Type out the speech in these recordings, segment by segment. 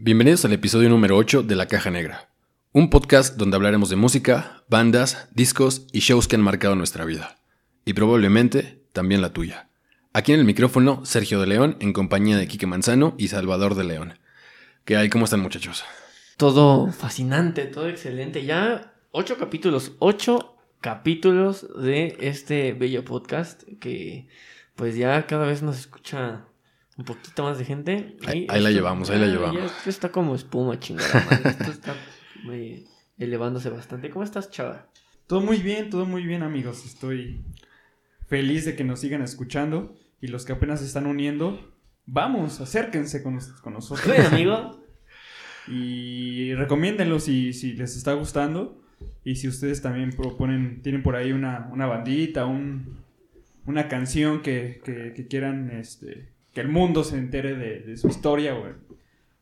Bienvenidos al episodio número 8 de La Caja Negra, un podcast donde hablaremos de música, bandas, discos y shows que han marcado nuestra vida, y probablemente también la tuya. Aquí en el micrófono, Sergio de León, en compañía de Quique Manzano y Salvador de León. ¿Qué hay? ¿Cómo están muchachos? Todo fascinante, todo excelente. Ya ocho capítulos, ocho capítulos de este bello podcast que pues ya cada vez nos escucha un poquito más de gente. Ahí, la llevamos, ahí la llevamos. Esto está como espuma, chingada. madre. Esto está muy elevándose bastante. ¿Cómo estás, chava? Todo muy bien, todo muy bien, amigos. Estoy feliz de que nos sigan escuchando y los que apenas se están uniendo, vamos, acérquense con, con nosotros Oye, amigo. y recomiéndenlo si, si les está gustando y si ustedes también proponen, tienen por ahí una, una bandita, un, una canción que, que- que quieran este, que el mundo se entere de, de su historia o,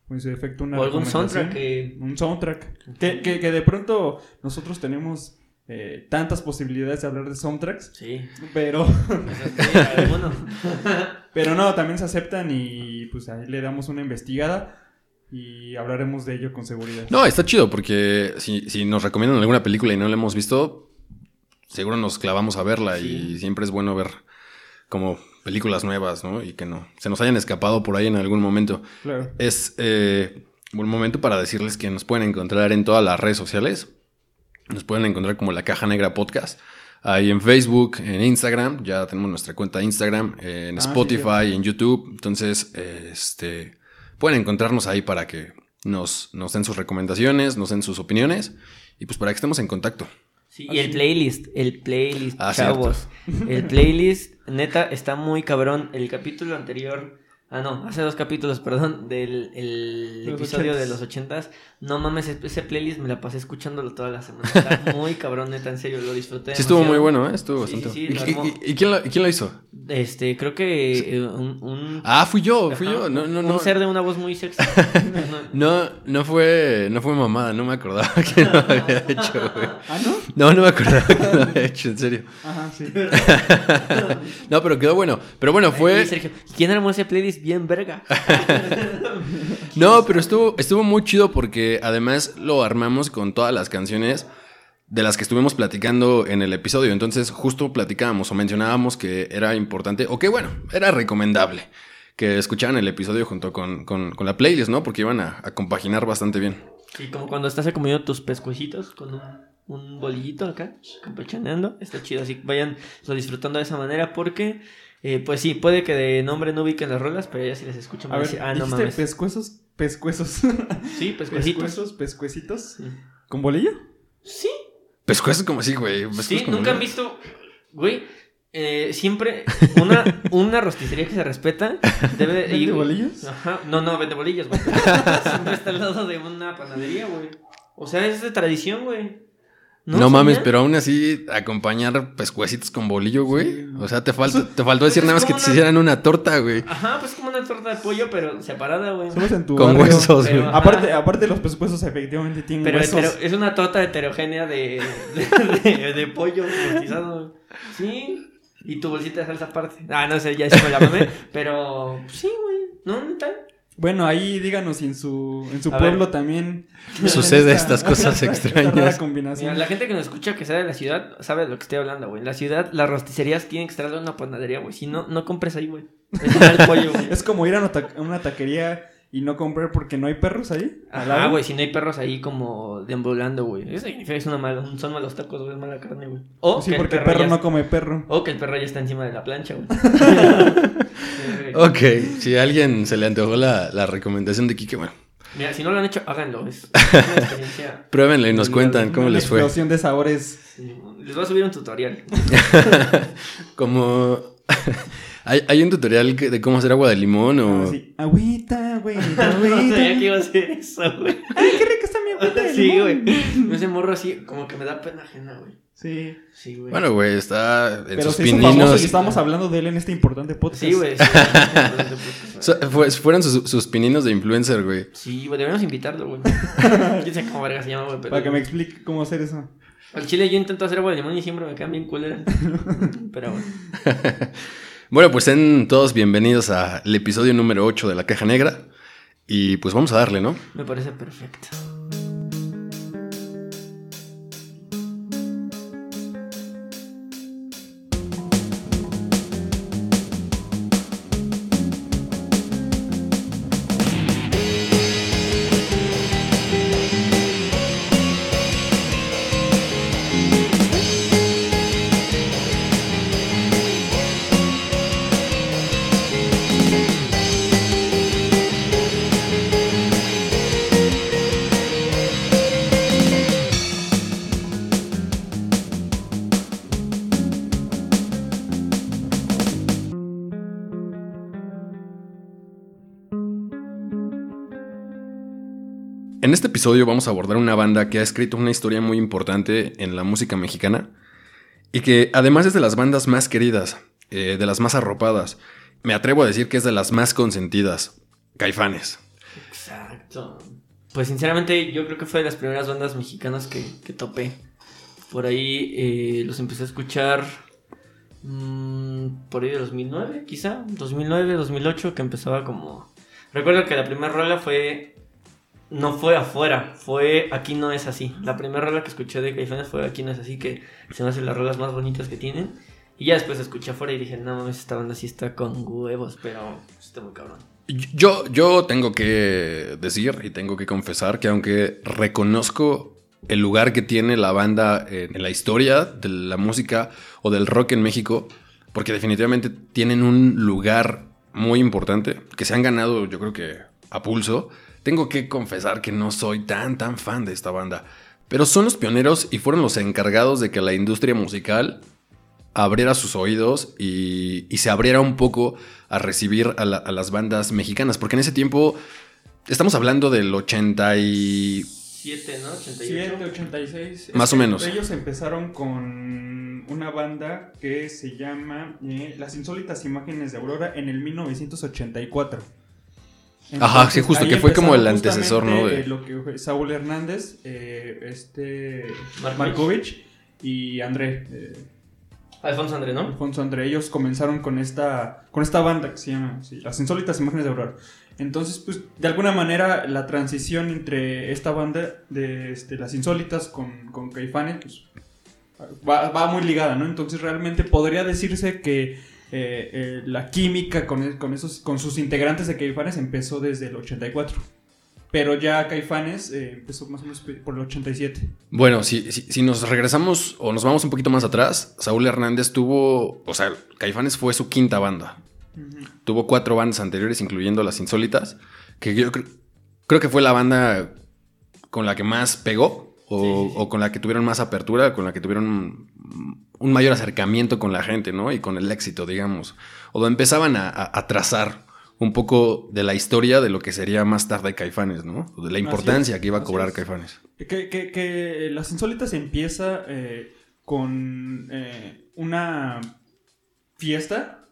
o en su defecto una O algún soundtrack que. Un soundtrack. Que, que- que de pronto nosotros tenemos eh, tantas posibilidades de hablar de soundtracks, Sí. pero, bueno. pero no, también se aceptan y pues ahí le damos una investigada y hablaremos de ello con seguridad. No, está chido porque si, si nos recomiendan alguna película y no la hemos visto, seguro nos clavamos a verla y siempre es bueno ver como películas nuevas, ¿no? Y que no se nos hayan escapado por ahí en algún momento. Claro. Es eh, buen momento para decirles que nos pueden encontrar en todas las redes sociales. Nos pueden encontrar como La Caja Negra Podcast. Ahí en Facebook, en Instagram, ya tenemos nuestra cuenta de Instagram, en Ah, sí, Spotify, en YouTube. Entonces, eh, este, pueden encontrarnos ahí para que nos, nos den sus recomendaciones, nos den sus opiniones y pues para que estemos en contacto. Sí, y el playlist, el playlist, Ah, chavos. El playlist, neta, está muy cabrón. El capítulo anterior, ah, no, hace dos capítulos, perdón, del el De los episodio de los ochentas. No mames, ese playlist me la pasé escuchándolo toda la semana. Está muy cabrón, neta, en serio, lo disfruté. Sí, estuvo muy bueno, ¿eh? Estuvo Sí, bastante sí, ¿Y, lo y- armó. y- y quién, lo, y quién lo hizo? Este, creo que eh, un, un, Ah, fui yo, fui ajá, yo. No, no, un no. ser de una voz muy sexy. No, No, fue, no fue mamada, no me acordaba que lo había hecho, güey. Ah, ¿no? No, no me acordaba que lo había hecho, en serio. Ajá, sí. No, pero quedó bueno. Pero bueno, fue. Sergio, ¿quién armó ese playlist bien verga? No, pero estuvo, estuvo muy chido porque además lo armamos con todas las canciones de las que estuvimos platicando en el episodio. Entonces, justo platicábamos o mencionábamos que era importante, o que bueno, era recomendable que escucharan el episodio junto con, con- con la playlist, ¿no? Porque iban a, a compaginar bastante bien. Sí, como cuando estás comiendo tus pescuecitos con un, un bolillito acá, campechaneando. Está chido, así que vayan lo disfrutando de esa manera porque, eh, pues sí, puede que de nombre no ubiquen las rolas, pero ya si les escuchan A ver, decir, ah, no ¿dijiste mames. pescuezos? Pescuezos. Sí, pescuecitos. pescuezos, pescuecitos. Sí. ¿Con bolillo? Sí, Pescuezos como así, güey. sí, nunca han visto, güey, eh, siempre una, una rosticería que se respeta debe de ¿Vende bolillos? Ajá, no, no, vende bolillos, güey. siempre está al lado de una panadería, güey. O sea, es de tradición, güey. No, mames, pero aún así acompañar pescuecitos con bolillo, güey. Sí, no. O sea, te faltó, te faltó pues decir nada más que como te una- hicieran una torta, güey. Ajá, pues como una torta de pollo, pero separada, güey. Somos en tu Con barrio. huesos, güey. Pero- Aparte, aparte los pescuezos efectivamente tienen Pero huesos. hetero- es una torta heterogénea de, de, de- de pollo rostizado. Sí. Y tu bolsita de salsa aparte. Ah, no sé, ya se me la mamé. Pero pues sí, güey. No, neta. Bueno, ahí díganos si en su, en su A pueblo ver. también Sucede esta- estas cosas esta extrañas. Mira, combinación. la gente que nos escucha que sea de la ciudad sabe de lo que estoy hablando, güey. En la ciudad, las rosticerías tienen que estar de una panadería, güey. Si no, no compres ahí, güey. Es mal pollo, güey. Es como ir a una, ta- a una taquería y no comprar porque no hay perros ahí. lado. güey, si no hay perros ahí como deambulando, güey. Eso significa que es una mala, son malos tacos, güey, es mala carne, güey. O Sí, que porque el perro perro ya no come perro. O que el perro ya está encima de la plancha, güey. Ok, si a alguien se le antojó la, la recomendación de Kike, bueno, Mira, si no lo han hecho, háganlo. Es una experiencia. pruébenle y nos Una- cuentan cómo Una les fue. explosión de sabores. sí, Les voy a subir un tutorial. Como hay, hay un tutorial de cómo hacer agua de limón o... Así, agüita, agüita, No sabía que agüita. iba a hacer eso, güey. Ay, qué rica está mi agüita de Sí, limón. güey. Ese morro así, como que me da pena ajena, güey. Sí. Sí, güey. Bueno, güey, está en Pero sus se hizo famoso y estamos hablando de él en este importante podcast. Sí, güey. Sí, So- fue- fueron sus, sus pininos de influencer, güey. Sí, güey, deberíamos invitarlo, güey. Yo sé cómo verga se llama, güey. pero- Para que me explique cómo hacer eso. Al chile yo intento hacer agua de limón y siempre me quedan bien culeras. Pero bueno. Bueno, pues sean todos bienvenidos al episodio número 8 de La Caja Negra. Y pues vamos a darle, ¿no? Me parece perfecto. Episodio vamos a abordar una banda que ha escrito una historia muy importante en la música mexicana y que además es de las bandas más queridas, eh, de las más arropadas. Me atrevo a decir que es de las más consentidas. Caifanes. Exacto. Pues sinceramente yo creo que fue de las primeras bandas mexicanas que, topé. Por ahí eh, los empecé a escuchar mmm, por ahí de 2009 quizá, 2009, 2008 que empezaba como... Recuerdo que la primera rola fue no fue afuera, fue Aquí no es así. La primera rola que escuché de Caifanes fue Aquí no es así, que se me hacen las rolas más bonitas que tienen. Y ya después escuché afuera y dije, no mames, esta banda sí está con huevos, pero está muy cabrón. Yo, yo tengo que decir y tengo que confesar que aunque reconozco el lugar que tiene la banda en la historia de la música o del rock en México, porque definitivamente tienen un lugar muy importante, que se han ganado yo creo que a pulso, tengo que confesar que no soy tan tan fan de esta banda, pero son los pioneros y fueron los encargados de que la industria musical abriera sus oídos y, y se abriera un poco a recibir a, la, a, las bandas mexicanas, porque en ese tiempo estamos hablando del 80 y... 7, ¿no? 88. 7, 86. Más o menos. Ellos empezaron con una banda que se llama eh, Las Insólitas Imágenes de Aurora en el 1984. Entonces, Ajá, sí, justo, que fue como el antecesor, ¿no? De... Lo que fue Saúl Hernández, eh, este Markovich y André. Eh, Alfonso André, ¿no? Alfonso André. Ellos comenzaron con esta, con esta banda que se llama sí, Las Insólitas Imágenes de Aurora. Entonces, pues, de alguna manera, la transición entre esta banda de este, Las Insólitas con, con Caifanes, pues, va, va muy ligada, ¿no? Entonces, realmente podría decirse que eh, eh, la química con, con, esos, con sus integrantes de Caifanes empezó desde el 84. Pero ya Caifanes eh, empezó más o menos por el 87. Bueno, si, si, si, nos regresamos o nos vamos un poquito más atrás, Saúl Hernández tuvo, o sea, Caifanes fue su quinta banda. Uh -huh. Tuvo cuatro bandas anteriores, incluyendo Las Insólitas, que yo cre creo que fue la banda con la que más pegó o, sí, sí, sí. o con la que tuvieron más apertura, con la que tuvieron un mayor acercamiento con la gente, ¿no? Y con el éxito, digamos. O empezaban a, a, a, trazar un poco de la historia de lo que sería más tarde Caifanes, ¿no? De la importancia es, que iba a cobrar Caifanes. Que, que, que, Las Insólitas empieza eh, con eh, una fiesta.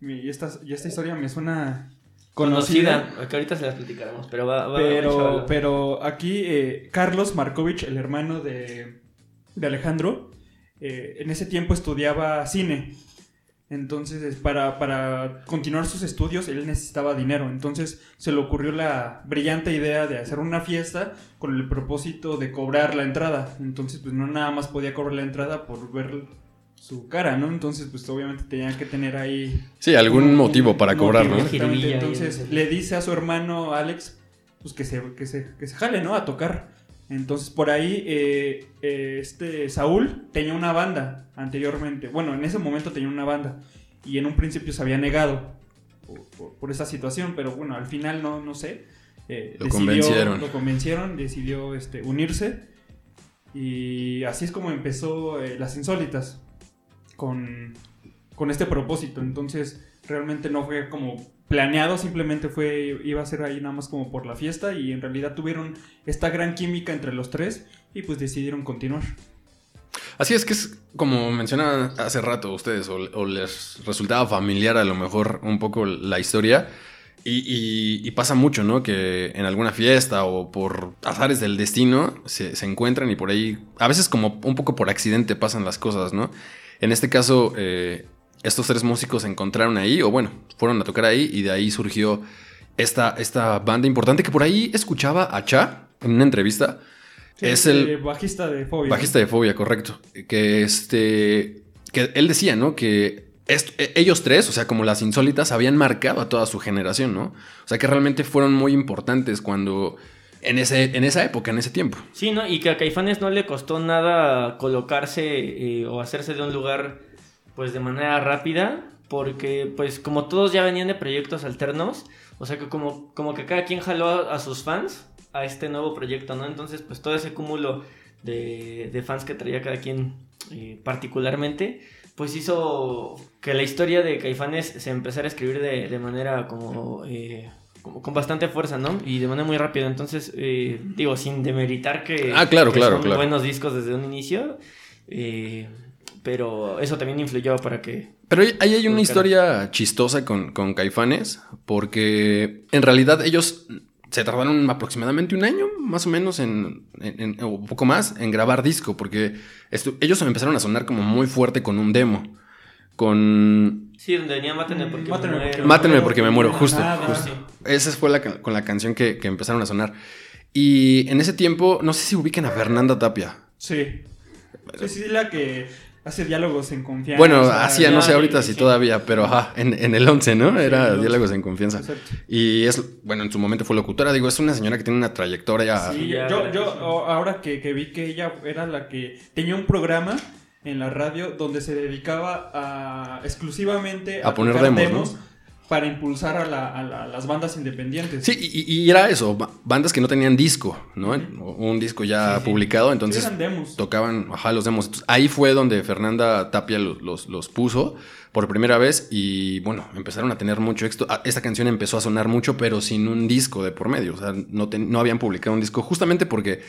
Y esta, y esta historia me suena conocida. conocida. Que ahorita se las platicaremos, pero va, va pero, pero aquí eh, Carlos Markovich, el hermano de, de Alejandro, eh, en ese tiempo estudiaba cine. Entonces, para, para, continuar sus estudios, él necesitaba dinero. Entonces, se le ocurrió la brillante idea de hacer una fiesta con el propósito de cobrar la entrada. Entonces, pues no nada más podía cobrar la entrada por ver su cara, ¿no? Entonces, pues obviamente tenía que tener ahí... Sí, algún un, motivo para cobrar, ¿no? Entonces, le dice a su hermano Alex, pues que se, que se, que se jale, ¿no? A tocar. Entonces por ahí eh, eh, este Saúl tenía una banda anteriormente. Bueno, en ese momento tenía una banda. Y en un principio se había negado por, por, por esa situación. Pero bueno, al final no, no sé. Eh, lo decidió, convencieron. Lo convencieron, decidió este, unirse. Y así es como empezó Las Insólitas. Con, con este propósito. Entonces realmente no fue como planeado, simplemente fue, iba a ser ahí nada más como por la fiesta y en realidad tuvieron esta gran química entre los tres y pues decidieron continuar. Así es que es como mencionaban hace rato ustedes, o, les resultaba familiar a lo mejor un poco la historia. Y, pasa mucho, ¿no? Que en alguna fiesta o por azares del destino se, se, encuentran y por ahí, a veces como un poco por accidente pasan las cosas, ¿no? En este caso, eh, estos tres músicos se encontraron ahí, o bueno, fueron a tocar ahí y de ahí surgió esta, esta banda importante que por ahí escuchaba a Cha en una entrevista. Sí, es el eh, bajista de Fobia. bajista de Fobia, correcto. Que este. Que él decía, ¿no? Que e- ellos tres, o sea, como las insólitas, habían marcado a toda su generación, ¿no? O sea, que realmente fueron muy importantes cuando. En, ese, en esa época, en ese tiempo. Sí, ¿no? Y que a Caifanes no le costó nada colocarse eh, o hacerse de un lugar pues de manera rápida, porque pues como todos ya venían de proyectos alternos, o sea que como, como que cada quien jaló a, a sus fans a este nuevo proyecto, ¿no? Entonces pues todo ese cúmulo de, de fans que traía cada quien eh, particularmente, pues hizo que la historia de Caifanes se empezara a escribir de, de manera como... eh, como con bastante fuerza, ¿no? Y de manera muy rápida. Entonces, eh, digo, sin demeritar que, Ah, claro, que claro, son claro. buenos discos desde un inicio. eh, pero eso también influyó para que. Pero ahí hay una historia chistosa con, con Caifanes, porque en realidad ellos se tardaron aproximadamente un año, más o menos, en, en- en- o un poco más, en grabar disco, porque ellos empezaron a sonar como muy fuerte con un demo. Con Sí, donde venía Mátenme porque Mátenme me porque muero. Mátenme porque me muero, no justo, nada. justo. Sí. Esa fue la, con la canción que, que empezaron a sonar. Y en ese tiempo, no sé si ubiquen a Fernanda Tapia. Sí. Sí, sí, la que hace diálogos en confianza. Bueno, hacía, no sé ahorita si todavía, pero ajá, en, en el 11, ¿no? Sí, Era el 11. Diálogos en Confianza. Exacto. Y es, bueno, en su momento fue locutora. Digo, es una señora que tiene una trayectoria. Sí, ya, yo, yo ahora que, que vi que ella era la que tenía un programa en la radio donde se dedicaba a exclusivamente A poner demos, ¿no? Para impulsar a, la- a la- a las bandas independientes. Sí, y, y era eso, ba- bandas que no tenían disco, ¿no? Un disco ya Sí, sí. publicado, entonces eran demos. tocaban, ajá, los demos. Entonces, ahí fue donde Fernanda Tapia los, los, los puso por primera vez y bueno, empezaron a tener mucho éxito. Ah, Esta canción empezó a sonar mucho, pero sin un disco de por medio. O sea, no, ten- no habían publicado un disco justamente porque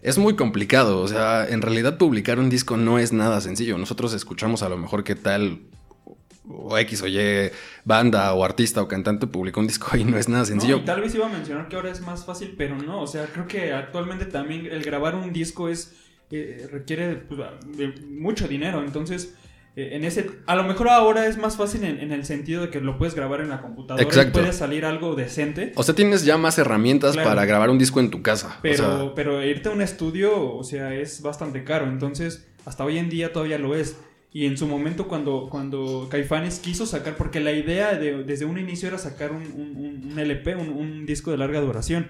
es muy complicado. O sea, en realidad publicar un disco no es nada sencillo. Nosotros escuchamos a lo mejor qué tal o X o Y banda o artista o cantante publicó un disco y no es nada No, sencillo. y tal vez iba a mencionar que ahora es más fácil, pero no. O sea, creo que actualmente también el grabar un disco es eh, requiere pues, mucho dinero. Entonces, eh, en ese, a lo mejor ahora es más fácil en, en el sentido de que lo puedes grabar en la computadora Exacto. y puede salir algo decente. O sea, tienes ya más herramientas Claro. para grabar un disco en tu casa. Pero, O sea, pero irte a un estudio, o sea, es bastante caro. Entonces, hasta hoy en día todavía lo es. Y en su momento cuando, cuando Caifanes quiso sacar, porque la idea de- desde un inicio era sacar un, un- LP, un, un disco de larga duración.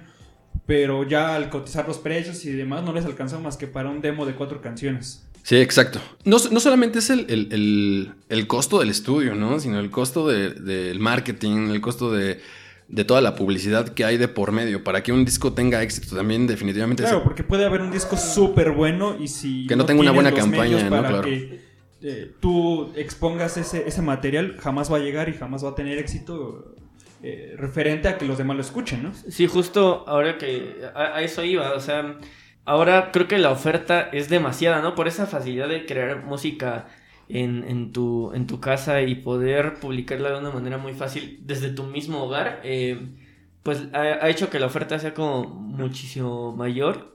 Pero ya al cotizar los precios y demás no les alcanzó más que para un demo de cuatro canciones. sí, exacto. No, no solamente es el, el- el- el costo del estudio, ¿no? Sino el costo de- del marketing, el costo de, de toda la publicidad que hay de por medio. Para que un disco tenga éxito también definitivamente Claro, se- porque puede haber un disco súper bueno y si Que no tenga una buena campaña, ¿no? Claro. que eh, tú expongas ese, ese material, jamás va a llegar y jamás va a tener éxito eh, referente a que los demás lo escuchen, ¿no? Sí, justo ahora que a, a eso iba, o sea, ahora creo que la oferta es demasiada, ¿no? Por esa facilidad de crear música en, en, tu, en tu casa y poder publicarla de una manera muy fácil desde tu mismo hogar, eh, pues ha, ha hecho que la oferta sea como muchísimo mayor.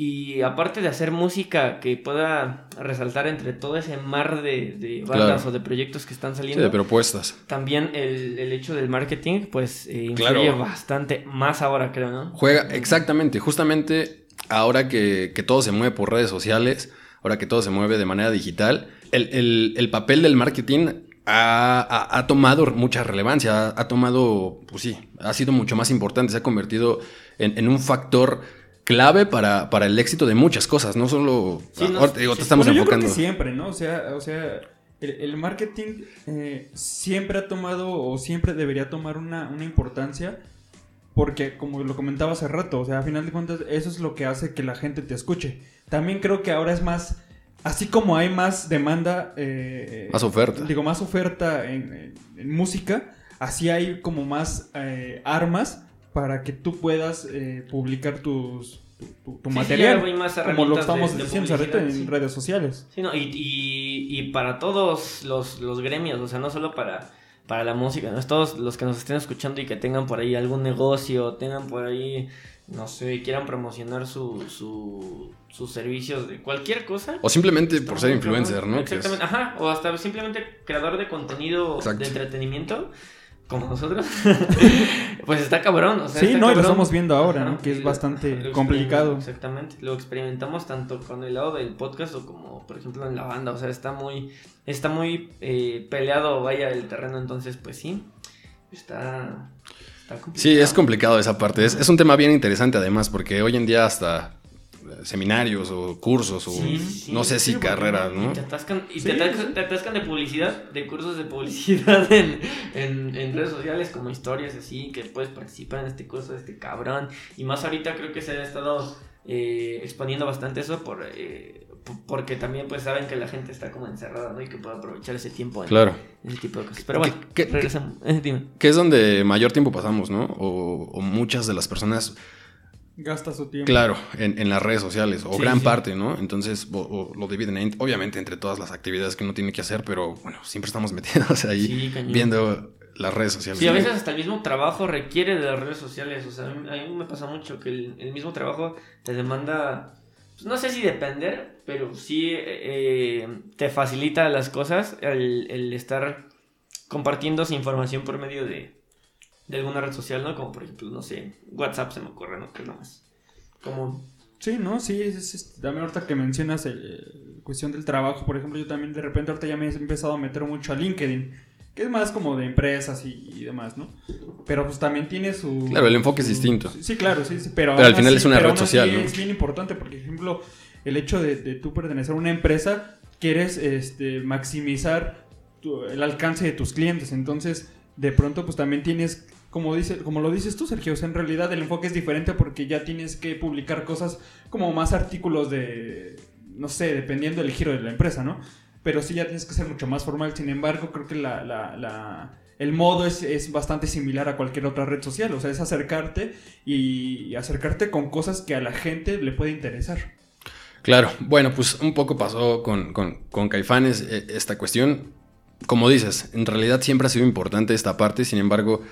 Y aparte de hacer música que pueda resaltar entre todo ese mar de, de bandas Claro. o de proyectos que están sí, saliendo, de propuestas. también el, el hecho del marketing, pues eh, influye Claro. bastante, más ahora creo, ¿no? Juega, exactamente, justamente ahora que, que todo se mueve por redes sociales, ahora que todo se mueve de manera digital, el, el- el papel del marketing ha, ha- ha tomado mucha relevancia, ha, ha tomado, pues sí, ha sido mucho más importante, se ha convertido en, en un factor clave para, para el éxito de muchas cosas, no solo... Sí, no- ahora te estamos Bueno, yo creo enfocando... que siempre, ¿no? O sea, o sea el, el marketing eh, siempre ha tomado o siempre debería tomar una, una importancia porque, como lo comentaba hace rato, o sea, a final de cuentas, eso es lo que hace que la gente te escuche. También creo que ahora es más, así como hay más demanda... eh, Más oferta. Digo, más oferta en música, así hay como más eh, armas para que tú puedas eh, publicar tus, tu, tu- tu Sí, sí, material. más como lo estamos de- de diciendo ahorita en sí. redes sociales. Sí, no, y, y, y para todos los, los gremios, o sea, no solo para, para la música, ¿no? Es todos los que nos estén escuchando y que tengan por ahí algún negocio, tengan por ahí, no sé, quieran promocionar su, su, sus servicios de cualquier cosa. O simplemente por ser influencer. ¿no? Exactamente, ajá, o hasta simplemente creador de contenido Exacto. de entretenimiento. Como nosotros, pues está cabrón. O sea, Sí, está no, y lo estamos viendo ahora, ¿no? Que es lo- bastante lo complicado. Exactamente, lo experimentamos tanto con el lado del podcast o como, por ejemplo, en la banda. O sea, está muy, está muy eh, peleado, vaya, el terreno. Entonces, pues sí, está, está complicado. Sí, es complicado esa parte. Es, es un tema bien interesante además, porque hoy en día hasta seminarios o cursos o Sí, sí, no sé sí, si porque carreras, Y ¿no? te atascan, y Sí, te, atascan, sí. te atascan de publicidad, de cursos de publicidad en, en, en redes sociales, como historias así, que puedes participar en este curso de este cabrón. Y más ahorita creo que se ha estado eh, exponiendo bastante eso por, eh, p- porque también pues saben que la gente está como encerrada, ¿no? Y que puede aprovechar ese tiempo en Claro. ese tipo de cosas. Pero bueno, ¿Qué- qué- regresamos. Eh, dime. Que es donde mayor tiempo pasamos, ¿no? O, o muchas de las personas, Gasta su tiempo. claro, en, en las redes sociales, o Sí, gran sí. parte, ¿no? Entonces o- o lo dividen, en- obviamente, entre todas las actividades que uno tiene que hacer, pero bueno, siempre estamos metidos ahí Sí, viendo las redes sociales. Sí, a veces hasta el mismo trabajo requiere de las redes sociales. O sea, a mí, a mí me pasa mucho que el, el mismo trabajo te demanda, pues, no sé si depender, pero sí eh, te facilita las cosas el, el estar compartiendo esa información por medio de, de alguna red social, ¿no? Como por ejemplo, no sé, WhatsApp se me ocurre, ¿no? Que es lo más común. Sí, ¿no? Sí, es, es- es- también ahorita que mencionas el, cuestión del trabajo, por ejemplo, yo también de repente ahorita ya me he empezado a meter mucho a LinkedIn, que es más como de empresas y, y demás, ¿no? Pero pues también tiene su... Claro, el enfoque es distinto. Sí, claro, sí, sí, pero... Pero al aún final así- es una pero red aún así social, ¿no? Es bien importante, porque, por ejemplo, el hecho de, de tú pertenecer a una empresa, quieres este, maximizar tu- el alcance de tus clientes, entonces de pronto pues también tienes como dice como lo dices tú Sergio o sea, en realidad el enfoque es diferente porque ya tienes que publicar cosas como más artículos de no sé dependiendo del giro de la empresa no pero sí ya tienes que ser mucho más formal. Sin embargo creo que la, la- el modo es, es bastante similar a cualquier otra red social. O sea es acercarte y, y acercarte con cosas que a la gente le puede interesar. Claro, bueno, pues un poco pasó con, con, con Caifanes eh, esta cuestión. Como dices, en realidad siempre ha sido importante esta parte, sin embargo,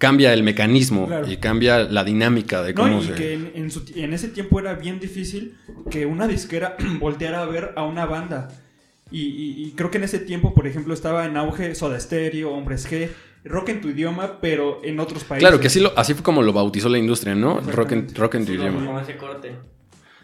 cambia el mecanismo Claro. y cambia la dinámica de No, cómo y se... que en, en su- en ese tiempo era bien difícil que una disquera volteara a ver a una banda. Y, y- y creo que en ese tiempo, por ejemplo, estaba en auge Soda Stereo, Hombres G, rock en tu idioma, pero en otros países. Claro, que así, lo, así fue como lo bautizó la industria, ¿no? Rock en, rock en tu Sí, idioma. como ese corte.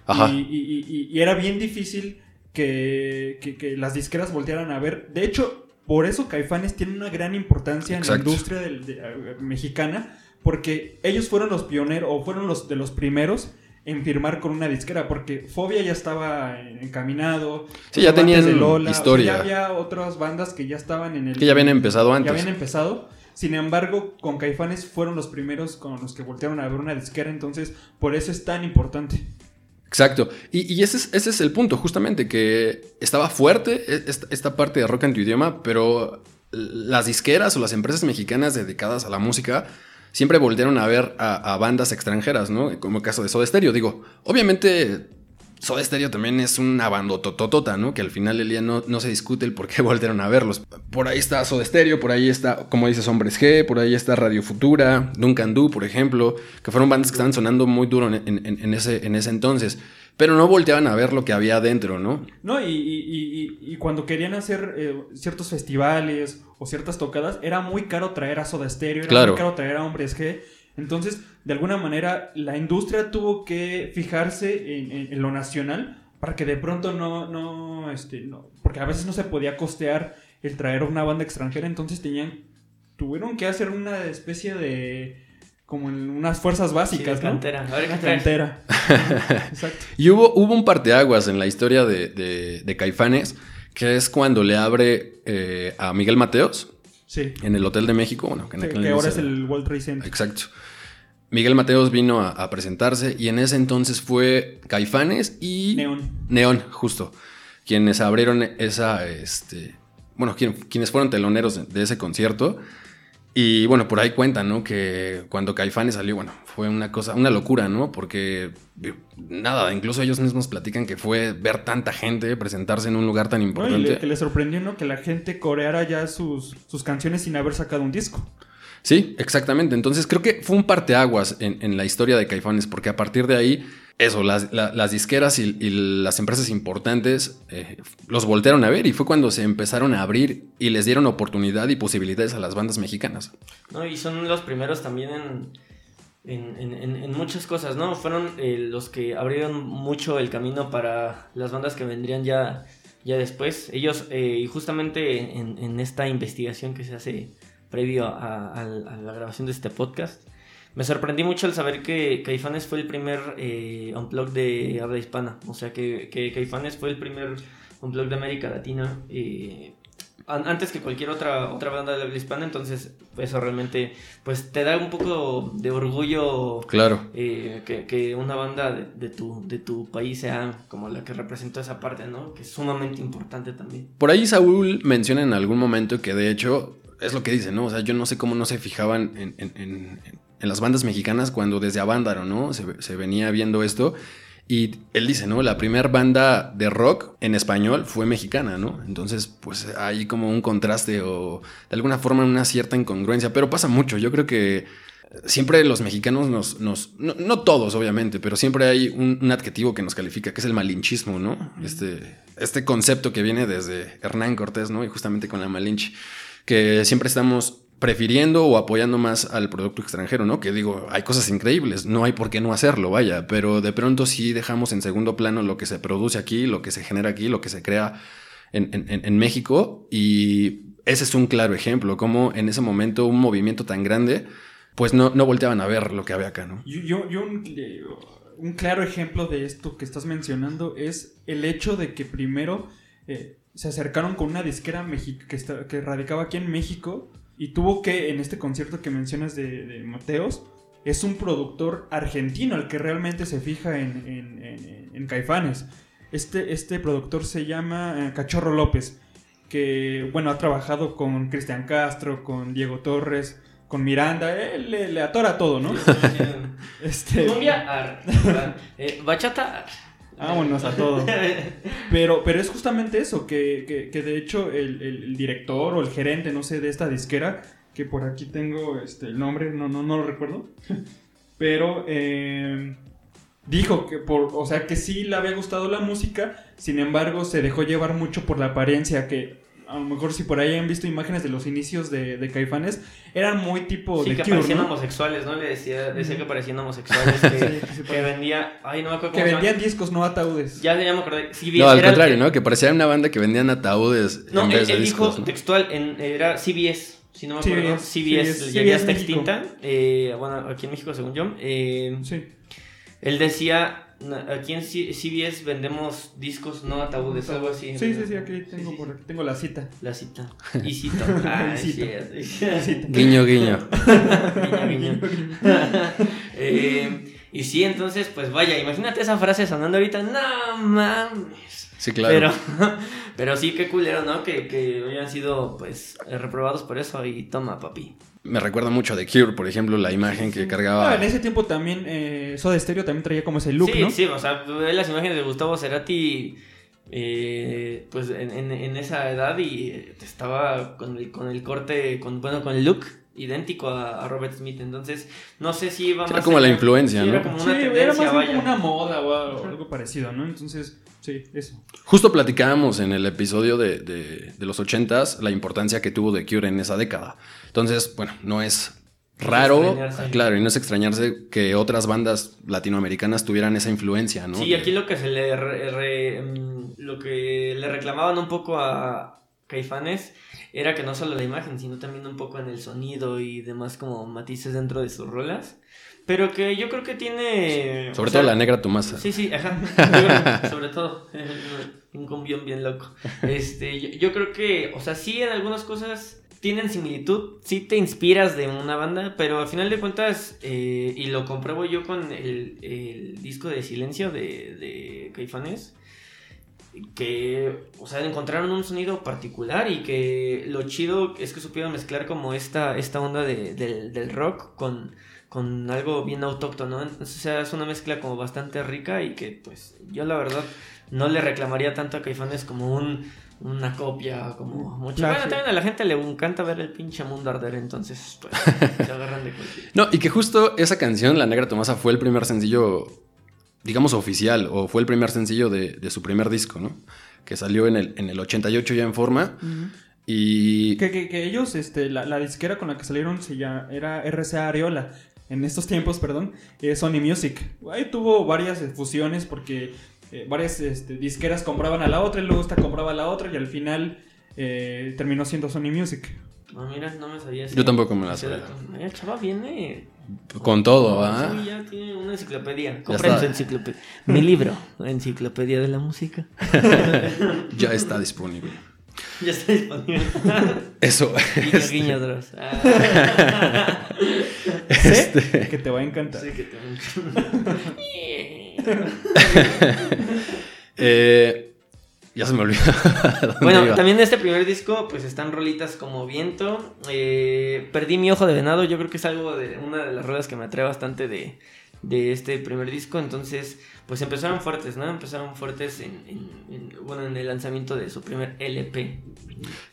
Ajá. Y, y- y- y era bien difícil que, que- que las disqueras voltearan a ver. De hecho, por eso Caifanes tiene una gran importancia en Exacto. la industria de- eh, mexicana, porque ellos fueron los pioneros, o fueron los de los primeros en firmar con una disquera, porque Fobia ya estaba en- encaminado. Sí, ya tenían o sea, historia. ya había otras bandas que ya estaban en el... Que ya habían empezado ya antes. habían empezado. Sin embargo, con Caifanes fueron los primeros con los que voltearon a ver una disquera, entonces por eso es tan importante. Exacto. Y, y ese, es, ese es el punto, justamente, que estaba fuerte e- esta, parte de rock en tu idioma, pero las disqueras o las empresas mexicanas dedicadas a la música siempre voltearon a ver a, a bandas extranjeras, ¿no? Como el caso de Soda Stereo. Digo, obviamente Soda Stereo también es una bandototota, ¿no? Que al final del día no, no se discute el por qué voltearon a verlos. Por ahí está Soda Stereo, por ahí está, como dices, Hombres G, por ahí está Radio Futura, Duncan Du, por ejemplo, que fueron bandas que estaban sonando muy duro en, en- en ese, en ese entonces. Pero no volteaban a ver lo que había adentro, ¿no? No, y, y- y- y- y cuando querían hacer eh, ciertos festivales o ciertas tocadas, era muy caro traer a Soda Stereo, era Claro. muy caro traer a Hombres G. Entonces, de alguna manera, la industria tuvo que fijarse en, en- en lo nacional para que de pronto no, no, este, no, porque a veces no se podía costear el traer una banda extranjera, entonces tenían, tuvieron que hacer una especie de, como en unas fuerzas Sí, básicas, de ¿no? cantera. A ver, ¿qué Una traes? cantera. Exacto. Y hubo, hubo un parteaguas en la historia de, de- de Caifanes, que es cuando le abre eh, a Miguel Mateos Sí. en el Hotel de México. Bueno, que en Que, aquel que ahora es el World Trade Center. Exacto. Miguel Mateos vino a, a presentarse y en ese entonces fue Caifanes y Neón. Neón, justo, quienes abrieron esa, este, bueno, quien- quienes fueron teloneros de, de ese concierto. Y bueno, por ahí cuentan, ¿no? Que cuando Caifanes salió, bueno, fue una cosa, una locura, ¿no? Porque eh, nada, incluso ellos mismos platican que fue ver tanta gente presentarse en un lugar tan No, y importante. le- que le sorprendió, ¿no? Que la gente coreara ya sus, sus canciones sin haber sacado un disco. Sí, exactamente. Entonces creo que fue un parteaguas en, en la historia de Caifanes, porque a partir de ahí eso, las, la- las disqueras y, las empresas importantes eh, los voltearon a ver y fue cuando se empezaron a abrir y les dieron oportunidad y posibilidades a las bandas mexicanas. ¿no? Y son los primeros también en, en, en- muchas cosas, ¿no? Fueron eh, los que abrieron mucho el camino para las bandas que vendrían ya, ya después. Ellos, eh, y justamente en, esta investigación que se hace previo a la grabación de este podcast, me sorprendí mucho al saber que Caifanes fue el primer eh, unplug de habla hispana. O sea, que, que Caifanes fue el primer unplug de América Latina. eh, an- antes que cualquier otra, otra banda de habla hispana, entonces eso realmente pues te da un poco de orgullo Claro. eh, que, que una banda de, de tu, de tu país sea como la que representó esa parte, ¿no? Que es sumamente importante también. Por ahí Saúl menciona en algún momento que de hecho es lo que dice, ¿no? O sea, yo no sé cómo no se fijaban en, en- en- en las bandas mexicanas cuando desde Avándaro, ¿no? Se, se venía viendo esto. Y él dice, ¿no? La primera banda de rock en español fue mexicana, ¿no? Entonces, pues hay como un contraste o de alguna forma una cierta incongruencia, pero pasa mucho. Yo creo que siempre los mexicanos nos, nos no, no todos obviamente, pero siempre hay un, un adjetivo que nos califica, que es el malinchismo, ¿no? Este, este concepto que viene desde Hernán Cortés, ¿no? Y justamente con la malinche, que siempre estamos prefiriendo o apoyando más al producto extranjero, ¿no? Que digo, hay cosas increíbles, no hay por qué no hacerlo, vaya, pero de pronto sí dejamos en segundo plano lo que se produce aquí, lo que se genera aquí, lo que se crea en, México y ese es un claro ejemplo, como en ese momento un movimiento tan grande, pues no, no volteaban a ver lo que había acá, ¿no? Yo, yo, yo un, claro ejemplo de esto que estás mencionando es el hecho de que primero eh, se acercaron con una disquera que radicaba aquí en México y tuvo que, en este concierto que mencionas de, de Mateos, es un productor argentino el que realmente se fija en, en- en- en Caifanes. Este, este productor se llama eh, Cachorro López, que, bueno, ha trabajado con Cristian Castro, con Diego Torres, con Miranda, él le, le atora todo, ¿no? Este, Cumbia, ar. Eh, bachata, ar. Vámonos a todo. Pero, pero es justamente eso, que, que- que de hecho el, el- director o el gerente, no sé, de esta disquera, que por aquí tengo este, el nombre, no, no, no lo recuerdo, pero eh, dijo que, por, o sea, que sí le había gustado la música, sin embargo se dejó llevar mucho por la apariencia, que a lo mejor si por ahí han visto imágenes de los inicios de, de Caifanes, eran muy tipo Sí, de que Cure, parecían ¿no? homosexuales, ¿no? Le decía, decía que parecían homosexuales, que, Sí, que vendía... Ay, no me acuerdo Que cómo vendían discos, no ataúdes. Ya, ya me acordé. CBS No, al contrario, que- ¿no? Que parecía una banda que vendían ataúdes No, en él, vez de él dijo textual, en, era CBS, si no me acuerdo. CBS, CBS, CBS, ya, ya está México. extinta. eh, bueno, aquí en México, según yo. eh, Sí. él decía, "Na- aquí en CBS vendemos discos, no ataúdes, algo así. Sí, sí, sí, aquí tengo, sí, por aquí tengo la cita. La cita. Y cito. Ah. Guiño, guiño. Guiño, guiño. Eh, y sí, entonces, pues vaya, imagínate esa frase sonando ahorita. No mames. Sí, claro. Pero, pero sí, qué culero, ¿no? Que, que hayan sido, pues, reprobados por eso. Y toma, papi. Me recuerda mucho a The Cure, por ejemplo, la imagen que cargaba. Ah, en ese tiempo también eh, Soda Stereo también traía como ese look, sí, ¿no? sí, o sea, ve las imágenes de Gustavo Cerati, eh, pues, en, en- en esa edad y eh, estaba con el, con el corte, con, bueno, con el look idéntico a, a Robert Smith. Entonces, no sé si iba Era más como la influencia, Sí, ¿no? Era como Sí, una era tendencia, más bien vaya. como una moda o algo, algo parecido, ¿no? Entonces, sí, eso. Justo platicábamos en el episodio de, de- de los ochentas la importancia que tuvo The Cure en esa década. Entonces, bueno, no es raro, extrañarse. claro, y no es extrañarse que otras bandas latinoamericanas tuvieran esa influencia, ¿no? Sí, aquí lo que se le re- re- mm, lo que le reclamaban un poco a Caifanes era que no solo la imagen, sino también un poco en el sonido y demás como matices dentro de sus rolas. Pero que yo creo que tiene. Sobre todo sea, la negra Tomasa. Sí, sí, ajá. Sobre todo, un cumbión bien loco. Este, yo, yo creo que, o sea, sí en algunas cosas tienen similitud, sí te inspiras de una banda, pero al final de cuentas, eh, y lo compruebo yo con el, disco de Silencio de, Caifanes, que, o sea, encontraron un sonido particular y que lo chido es que supieron mezclar como esta, esta onda de- del, rock con, con algo bien autóctono. O sea, es una mezcla como bastante rica y que, pues, yo la verdad no le reclamaría tanto a Caifanes como un, una copia, como mucho. Plagio. Bueno, también a la gente le encanta ver el pinche mundo arder, entonces, pues, se agarran de cualquier. No, y que justo esa canción, La Negra Tomasa, fue el primer sencillo digamos, oficial, o fue el primer sencillo de, de su primer disco, ¿no? Que salió en el, en el 88 ya en forma. Y Que, que, que ellos, este, la, la disquera con la que salieron se llama, era RCA Areola. En estos tiempos, perdón, eh, Sony Music. Ahí tuvo varias fusiones porque eh, varias este, disqueras compraban a la otra y luego esta compraba a la otra y al final eh, terminó siendo Sony Music. No, mira, no me sabía. ese- Yo tampoco me la sabía. el chava viene. con todo, ¿ah? Sí, ya tiene una enciclopedia. Compren su enciclopedia. Mi libro, la enciclopedia de la música. Ya está disponible. Ya está disponible. Eso. Guiño, guiño, Dross. Ah. Sé que te va a encantar. Sí, que te- Eh, ya se me olvidó. Bueno, iba. también de este primer disco, pues están rolitas como Viento. eh, Perdí mi ojo de venado, yo creo que es algo de una de las ruedas que me atrae bastante de, de este primer disco. Entonces, pues empezaron fuertes, ¿no? Empezaron fuertes en, en- en- bueno, en el lanzamiento de su primer LP.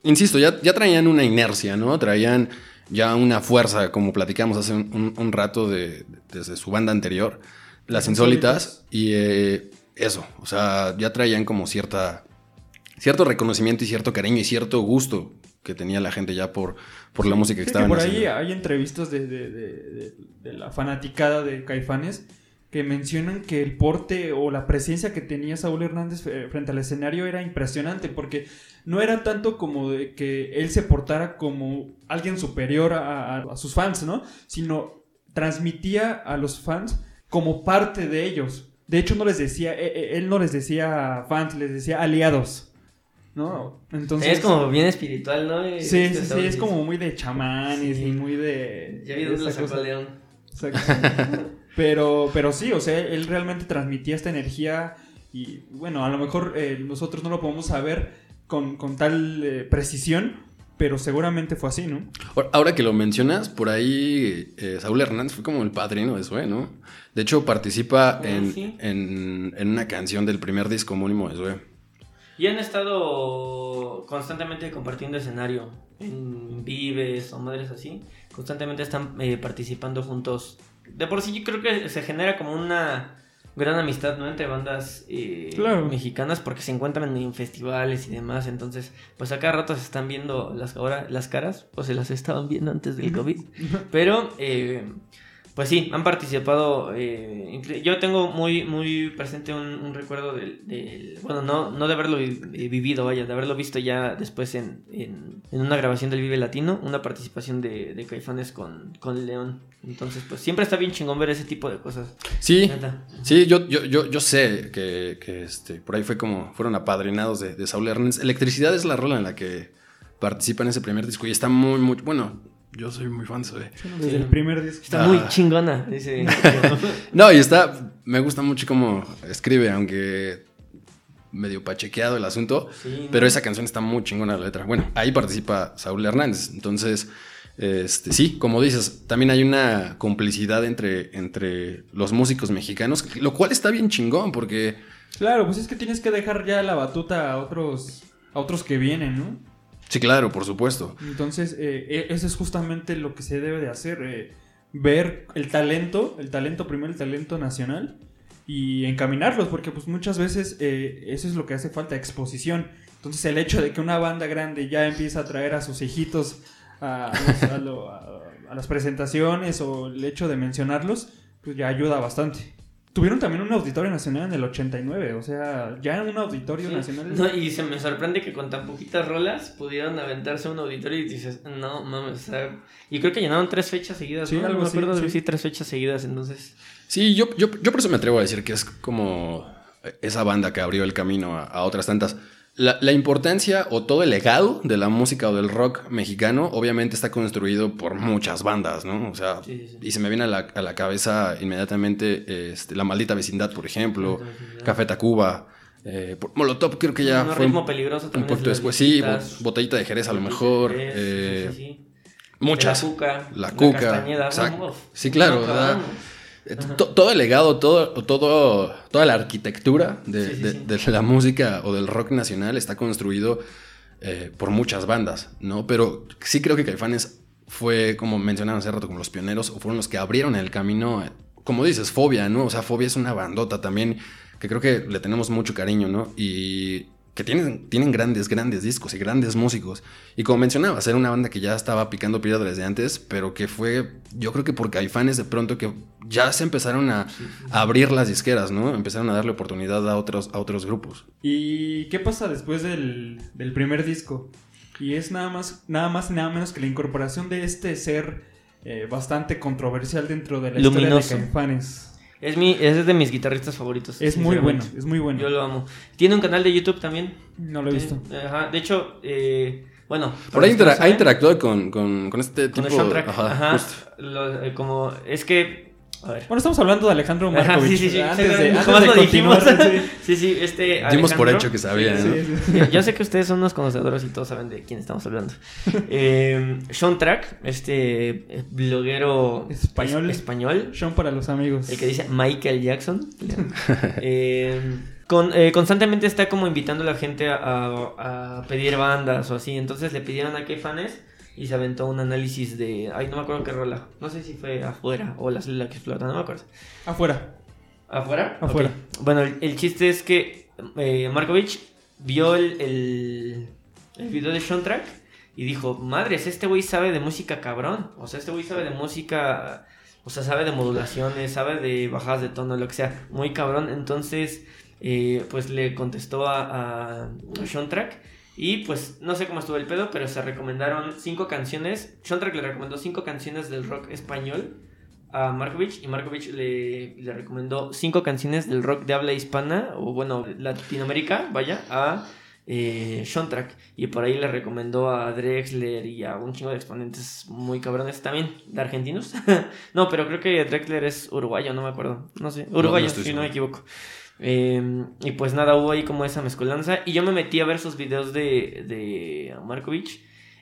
Insisto, ya, ya traían una inercia, ¿no? Traían ya una fuerza, como platicamos hace un, un- un rato de, desde su banda anterior, Las Insólitas, y eh, eso, o sea, ya traían como cierta, cierto reconocimiento y cierto cariño y cierto gusto que tenía la gente ya por, por la música que Sí, estaban por ahí hay entrevistas de, de- de- de- de la fanaticada de Caifanes que mencionan que el porte o la presencia que tenía Saúl Hernández eh, frente al escenario era impresionante porque no era tanto como de que él se portara como alguien superior a, a- a sus fans, ¿no? Sino transmitía a los fans como parte de ellos. De hecho, no les decía, eh, eh, él no les decía fans, les decía aliados, ¿no? Entonces... es como bien espiritual, ¿no? Sí, Este sí, sí, Saúl es como muy de chamanes Sí. y muy de... Ya vi dónde lo sacó. León. Exacto. pero, pero sí, o sea, él realmente transmitía esta energía y bueno, a lo mejor eh, nosotros no lo podemos saber con, con tal eh, precisión, pero seguramente fue así, ¿no? Ahora- que lo mencionas, por ahí eh, Saúl Hernández fue como el padrino de Sue, ¿no? De hecho, participa Ah, en, sí. en- en una canción del primer disco homónimo de Sue. Y han estado constantemente compartiendo escenario en Vives o madres así. Constantemente están eh, participando juntos. De por sí yo creo que se genera como una gran amistad, ¿no? Entre bandas eh, Claro. mexicanas porque se encuentran en festivales y demás. Entonces, pues a cada rato se están viendo las, ahora, las caras. O se las estaban viendo antes del COVID. Pero, eh, pues sí, han participado. eh, yo tengo muy, muy presente un, un recuerdo del, del- Bueno, no, no de haberlo eh, vivido, vaya, de haberlo visto ya después en, en, en una grabación del Vive Latino, una participación de, de Caifanes con, con León. Entonces, pues siempre está bien chingón ver ese tipo de cosas. Sí, sí, yo, yo, yo, yo sé que, que, este, por ahí fue como fueron apadrinados de, de Saúl Hernández. Electricidad es la rola en la que participa en ese primer disco y está muy, muy. Bueno, yo soy muy fan de Sue. Desde Sí. el primer disco. Está Ah. muy chingona. Dice. No, y está. Me gusta mucho cómo escribe, aunque medio pachequeado el asunto. Sí, Pero ¿no? esa canción está muy chingona la letra. Bueno, ahí participa Saúl Hernández. Entonces, este, sí, como dices, también hay una complicidad entre, entre los músicos mexicanos, lo cual está bien chingón porque, Claro, pues es que tienes que dejar ya la batuta a otros, a otros que vienen, ¿no? Sí, claro, por supuesto. Entonces, eh, e- eso es justamente lo que se debe de hacer, eh, ver el talento, el talento primero, el talento nacional y encaminarlos, porque pues muchas veces eh, eso es lo que hace falta, exposición. Entonces, el hecho de que una banda grande ya empieza a traer a sus hijitos a, a- a las presentaciones o el hecho de mencionarlos, pues ya ayuda bastante. Tuvieron también un auditorio nacional en el 89, o sea, ya un auditorio Sí. nacional... No, y se me sorprende que con tan poquitas rolas pudieron aventarse un auditorio y dices, no mames, o sea, y creo que llenaron tres fechas seguidas, Sí, ¿no? algo me así, acuerdo de sí. sí, tres fechas seguidas, entonces. Sí, yo, yo, yo por eso me atrevo a decir que es como esa banda que abrió el camino a, a otras tantas. La, la importancia o todo el legado de la música o del rock mexicano obviamente está construido por muchas bandas, ¿no? O sea, Sí, y se me viene a la, a la cabeza inmediatamente este, La Maldita Vecindad, por ejemplo, Vecindad. Café Tacuba, eh, por- Molotov creo que ya Un fue ritmo un, peligroso un poquito es de después. Sí, Botellita de Jerez a lo mejor. Jerez, eh, sí, sí, sí. Muchas. La Cuca. La Cuca, Castañeda. Sí, claro, No, ¿verdad? To- todo el legado, todo, todo, toda la arquitectura de, Sí, sí, de- sí. de la música o del rock nacional está construido eh, por muchas bandas, ¿no? Pero sí creo que Caifanes fue, como mencionaron hace rato, como los pioneros, o fueron los que abrieron el camino eh, como dices, Fobia, ¿no? O sea, Fobia es una bandota también que creo que le tenemos mucho cariño, ¿no? Y que tienen, tienen grandes, grandes discos y grandes músicos. Y como mencionabas, era una banda que ya estaba picando piedra desde antes, pero que fue, yo creo que porque hay fans de pronto que ya se empezaron a, a abrir las disqueras, ¿no? Empezaron a darle oportunidad a otros, a otros grupos. ¿Y qué pasa después del, del primer disco? Y es nada más, nada más y nada menos que la incorporación de este ser eh, bastante controversial dentro de la Luminoso. historia de Caifanes. Es, mi, es de mis guitarristas favoritos. Es muy bueno, es muy bueno. Yo lo amo. Tiene un canal de YouTube también. No lo he visto. Ajá, de hecho, eh, bueno. Por ahí intera- ha interactuado con, con, con este Con tipo. el soundtrack. Ajá, Ajá. justo. lo- eh, como, es que. A ver. Bueno, estamos hablando de Alejandro Ajá, Markovich. sí, sí, sí. Antes de, antes de lo continuar, dijimos. sí. Sí, este. Dimos por hecho que sabía, Sí, ¿no? sí, sí. Yo- sé que ustedes son unos conocedores y todos saben de quién estamos hablando. Eh, Sean Track, este eh, bloguero Español. es- español, Sean para los amigos. el que dice Michael Jackson. Eh, con- eh, constantemente está como invitando a la gente a, a- a pedir bandas o así. Entonces le pidieron a Caifanes y se aventó un análisis de. Ay, no me acuerdo qué rola. No sé si fue afuera o la célula que explota, no me acuerdo. Afuera. ¿Afuera? Afuera. Bueno, el, el chiste es que eh, Markovich vio el, el, el video de Sean Track y dijo, madres, este güey sabe de música cabrón. O sea, este güey sabe de música, o sea, sabe de modulaciones, sabe de bajadas de tono, lo que sea, muy cabrón. Entonces, eh, pues le contestó a, a, a Sean Track. Y pues no sé cómo estuvo el pedo, pero se recomendaron cinco canciones. Sean Track le recomendó cinco canciones del rock español a Markovich y Markovich le, le recomendó cinco canciones del rock de habla hispana o bueno, Latinoamérica, vaya, a eh, y por ahí le recomendó a Drexler y a un chingo de exponentes muy cabrones también, de argentinos. no, pero creo que Drexler es uruguayo, no me acuerdo, no sé, uruguayo, si no me equivoco. Eh, y pues nada, hubo ahí como esa mezcolanza y yo me metí a ver sus videos de, de Markovich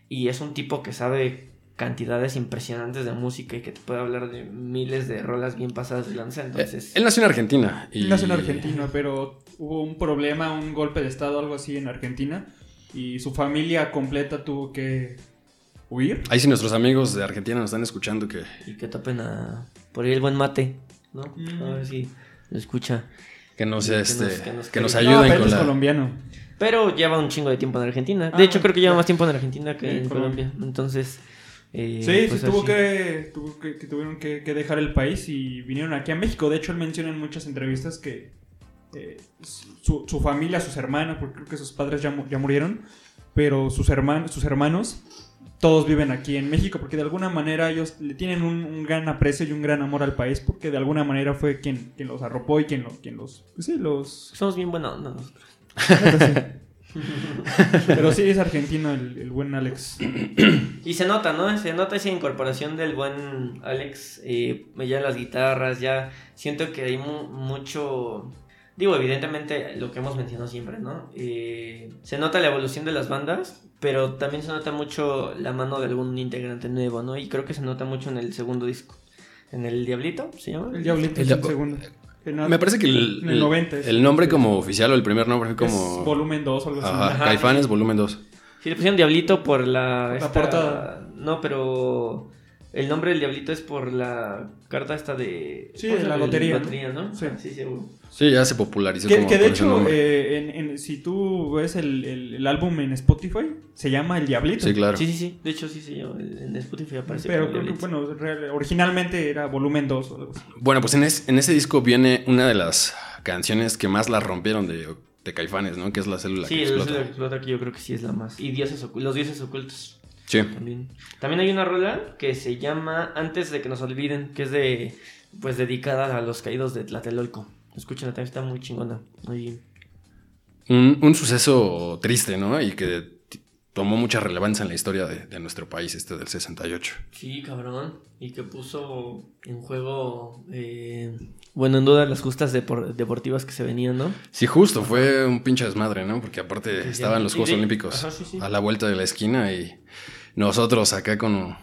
y es un tipo que sabe cantidades impresionantes de música y que te puede hablar de miles de rolas bien pasadas de lanza. Eh, Entonces, él nació en Argentina. Y... Él nació en Argentina, pero hubo un problema, un golpe de estado, algo así en Argentina. Y su familia completa tuvo que huir. Ahí sí nuestros amigos de Argentina nos están escuchando que... y que topen a por ahí el buen mate, ¿no? Mm. A ver si lo escucha. Que nos, Que este, nos- que que nos, nos- No, ayuden con la... colombiano. Pero lleva un chingo de tiempo en Argentina. De Ah, hecho, creo que lleva más tiempo en Argentina que En en Colombia. Colombia. Entonces, eh, Sí, pues sí, tuvo así. que, tuvo que, que tuvieron que, que dejar el país y vinieron aquí a México. De hecho, él menciona en muchas entrevistas que eh, su, su familia, sus hermanos, porque creo que sus padres ya, ya murieron, pero sus, hermanos sus hermanos, todos viven aquí en México, porque de alguna manera ellos le tienen un, un gran aprecio y un gran amor al país, porque de alguna manera fue quien, quien los arropó y quien, lo, quien los... Pues sí, los... Somos bien buena onda nosotros. Pero sí es argentino el, el buen Alex. Y se nota, ¿no? Se nota esa incorporación del buen Alex, eh, ya en las guitarras, ya siento que hay mu- mucho... Digo, evidentemente lo que hemos mencionado siempre, ¿no? Eh, se nota la evolución de las bandas, pero también se nota mucho la mano de algún integrante nuevo, ¿no? Y creo que se nota mucho en el segundo disco. En el Diablito, ¿se llama? El Diablito El es el segundo. Me parece que el, el 90 es- el nombre como oficial o el primer nombre fue es como... volumen 2 o algo así. Ajá, Ajá. Caifanes, volumen 2. Sí, le pusieron Diablito por la... Por la portada. No, pero... El nombre del Diablito es por la carta esta de... Sí, ¿cómo de se la lotería, lotería, ¿no? Sí. Sí, seguro. Sí, ya se popularizó Que, como que de hecho, eh, en- en- si tú ves el, el- el álbum en Spotify, se llama El Diablito. Sí, claro. Sí, sí, sí. De hecho, sí se llama. En Spotify aparece Pero creo que, bueno, real- originalmente era volumen 2 o algo así. Bueno, pues en, es- en ese disco viene una de las canciones que más la rompieron de, de Caifanes, ¿no? Que es la célula Sí, que explota. Célula que explota, que yo creo que sí es la más. Y dioses los dioses ocultos Sí. también. También hay una rola que se llama Antes de que nos olviden, que es de pues dedicada a los caídos de Tlatelolco. Escuchen, también está muy chingona. Muy Un, un suceso triste, ¿no? Y que tomó mucha relevancia en la historia de, de nuestro país, este del 68. Sí, cabrón. Y que puso en juego, eh, bueno, en duda las justas depor- deportivas que se venían, ¿no? Sí, justo, fue un pinche desmadre, ¿no? Porque aparte Sí, estaban los sí, Juegos. Olímpicos Ajá, a la vuelta de la esquina y nosotros acá con...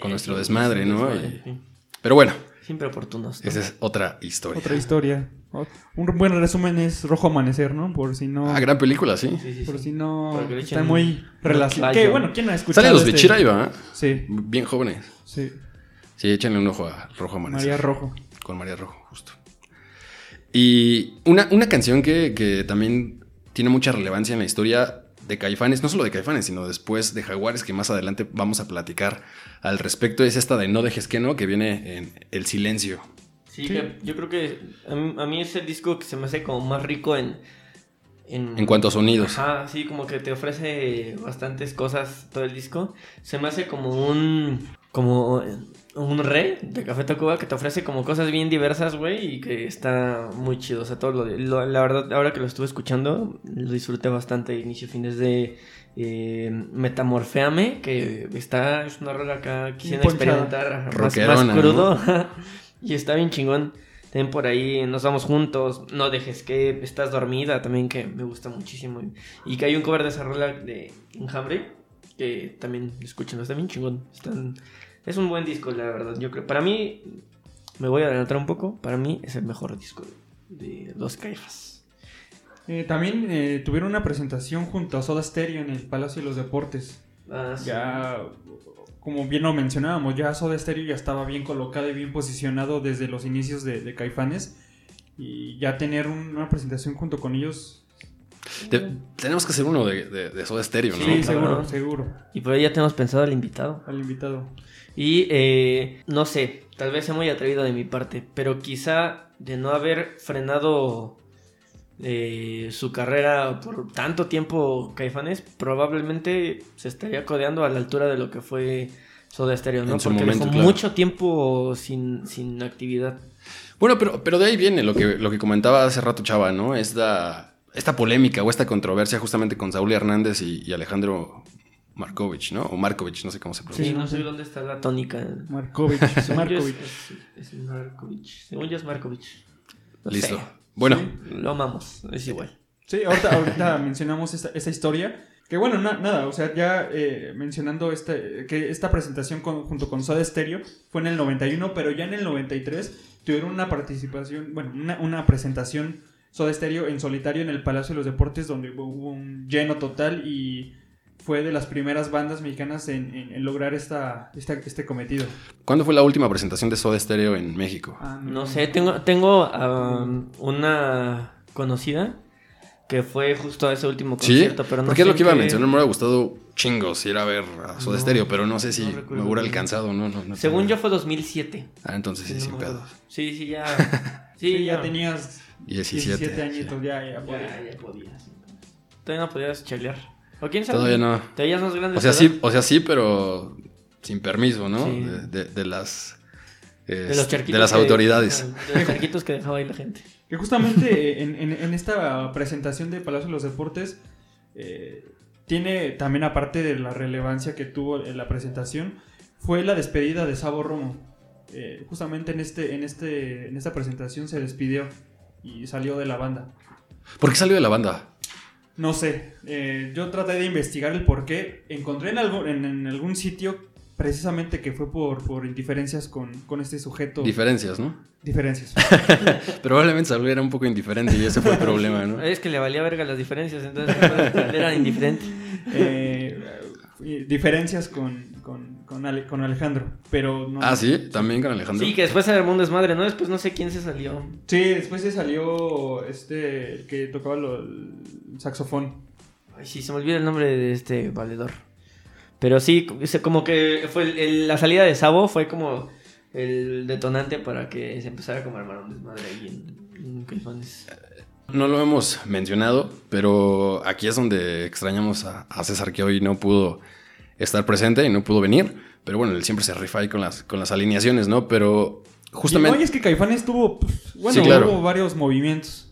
Con nuestro desmadre, ¿no? Desmadre, sí. Pero bueno, Siempre oportunos. ¿no? esa es otra historia. Otra historia. Un buen resumen es Rojo Amanecer, ¿no? Por si no. Ah, gran película, sí. Sí, sí, por si no. Está muy relacionado. Que bueno, ¿quién ha escuchado? Salen los este? Bichiraiba, ¿eh? Sí, Bien jóvenes. sí. Sí, échenle un ojo a Rojo Amanecer. María Rojo. con María Rojo, justo. Y una, una canción que, que también tiene mucha relevancia en la historia de Caifanes, no solo de Caifanes, sino después de Jaguares, que más adelante vamos a platicar al respecto, es esta de No dejes que no, que viene en El Silencio. Sí, que yo creo que a mí, a mí es el disco que se me hace como más rico en... En, En cuanto a sonidos. Ajá, sí, como que te ofrece bastantes cosas todo el disco. Se me hace como un... Como un rey de Café Tacuba que te ofrece como cosas bien diversas, güey, y que está muy chido. O sea, todo lo, de- lo- La verdad, ahora que lo estuve escuchando, lo disfruté bastante inicio fin. Desde eh, Metamorfeame, que está... Es una rola acá, quisiera experimentar más, más crudo. y está bien chingón. También por ahí nos vamos juntos. No dejes que estás dormida también, que me gusta muchísimo. Y que hay un cover de esa rola de Enjambre, que también escuchen, está bien chingón. Están- es un buen disco, la verdad. Yo creo. Para mí, me voy a adelantar un poco. Para mí es el mejor disco de Los Caifas. Eh, también eh, tuvieron una presentación junto a Soda Stereo en el Palacio de los Deportes. Ah, sí. Ya, como bien lo mencionábamos, ya Soda Stereo ya estaba bien colocado y bien posicionado desde los inicios de, de Caifanes. Y ya tener un- una presentación junto con ellos. Te- tenemos que hacer uno de, de, de Soda Stereo, ¿no? Sí, seguro, claro. seguro. Y por ahí ya tenemos pensado al invitado. Al invitado. Y eh, no sé, tal vez sea muy atrevido de mi parte, pero quizá de no haber frenado eh, su carrera por tanto tiempo Caifanes, probablemente se estaría codeando a la altura de lo que fue Soda Stereo, ¿no? En su Porque momento, dejó claro. mucho tiempo sin, sin actividad. Bueno, pero, pero de ahí viene lo que, lo que comentaba hace rato Chava, ¿no? Esta, esta polémica o esta controversia justamente con Saúl Hernández y, y Alejandro Markovich, ¿no? O Markovich, no sé cómo se Sí, pronuncia. no sé dónde está la tónica. Markovich. Es, Markovich. es- es Markovich. Según yo es Markovich. No Listo. sé. Bueno, Lo amamos, es igual. Sí, ahorita, ahorita mencionamos esta, esta historia. Que bueno, na- nada, o sea, ya eh, mencionando este, que esta presentación con- junto con Soda Stereo fue en el 91, pero ya en el 93 tuvieron una participación, bueno, una, una presentación Soda Stereo en solitario en el Palacio de los Deportes, donde hubo, un lleno total y fue de las primeras bandas mexicanas en, en- en lograr esta, esta- este cometido. ¿cuándo fue la última presentación de Soda Stereo en México? Ah, No sé, tengo, tengo um, una conocida que fue justo a ese último Sí, concierto, pero no porque es sé lo que iba a mencionar. Me hubiera gustado chingos ir a ver a Soda No, Stereo, pero no sé si no me hubiera alcanzado, ¿no? no, no Según tengo- yo fue 2007. Ah, entonces sí, Sí, sin no me pedo. acuerdo. Sí, sí, ya. Sí, Sí, ya ya. tenías 17. 17 sí. añitos, ya, ya, podía. Ya, ya podías. Todavía no podías chalear. ¿O quién sabe? Todavía no. Te veías más grande. O sea, sí, o sea, sí, pero sin permiso, ¿no? Sí. De, de- de las De este, los charquitos. de las que- autoridades. De los charquitos que dejaba ahí la gente. Que justamente en, en- en esta presentación de Palacio de los Deportes eh, tiene también aparte de la relevancia que tuvo en la presentación fue la despedida de Sabo Romo. Eh, justamente en este en este en esta presentación se despidió y salió de la banda. ¿Por qué salió de la banda? No sé, eh, yo traté de investigar el por qué. Encontré en, algo, en, en algún sitio precisamente que fue por, por indiferencias con, con este sujeto. Diferencias, ¿no? diferencias. Probablemente Saúl era un poco indiferente y ese fue el problema, ¿no? Es que le valía verga las diferencias, entonces era indiferente. Eh, diferencias con, con, con, Ale- con Alejandro, pero no. Ah, sí, también con Alejandro. Sí, que después se armó un desmadre, ¿no? Después no sé quién se salió. Sí, después se salió este el que tocaba lo- el saxofón. Ay, sí, se me olvida el nombre de este valedor. Pero sí, como que fue el- el- la salida de Sabo fue como el detonante para que se empezara como a armar un desmadre ahí en, en Caifanes. No lo hemos mencionado, pero aquí es donde extrañamos a, a César que hoy no pudo estar presente y no pudo venir. Pero bueno, él siempre se rifa ahí con las, con las alineaciones, ¿no? Pero justamente... Oye, es que Caifanes tuvo, pues, bueno, Sí, claro. hubo varios movimientos.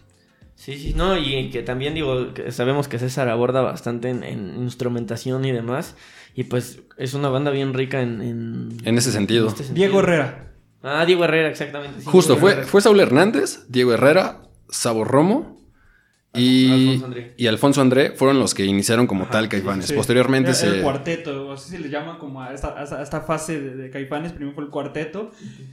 Sí, sí, no, y que también digo, que sabemos que César aborda bastante en, en instrumentación y demás. Y pues es una banda bien rica en... En, En ese sentido. este Diego Herrera. Ah, Diego Herrera, exactamente. sí, Justo, Diego fue, Herrera. fue Saúl Hernández, Diego Herrera, Sabo Romo y Alfonso André. y Alfonso André fueron los que iniciaron como Ajá, tal Caifanes. Sí. Posteriormente Era- se... el cuarteto, así se le llama como a esta, a esta- a esta fase de, de Caifanes. Primero fue el cuarteto,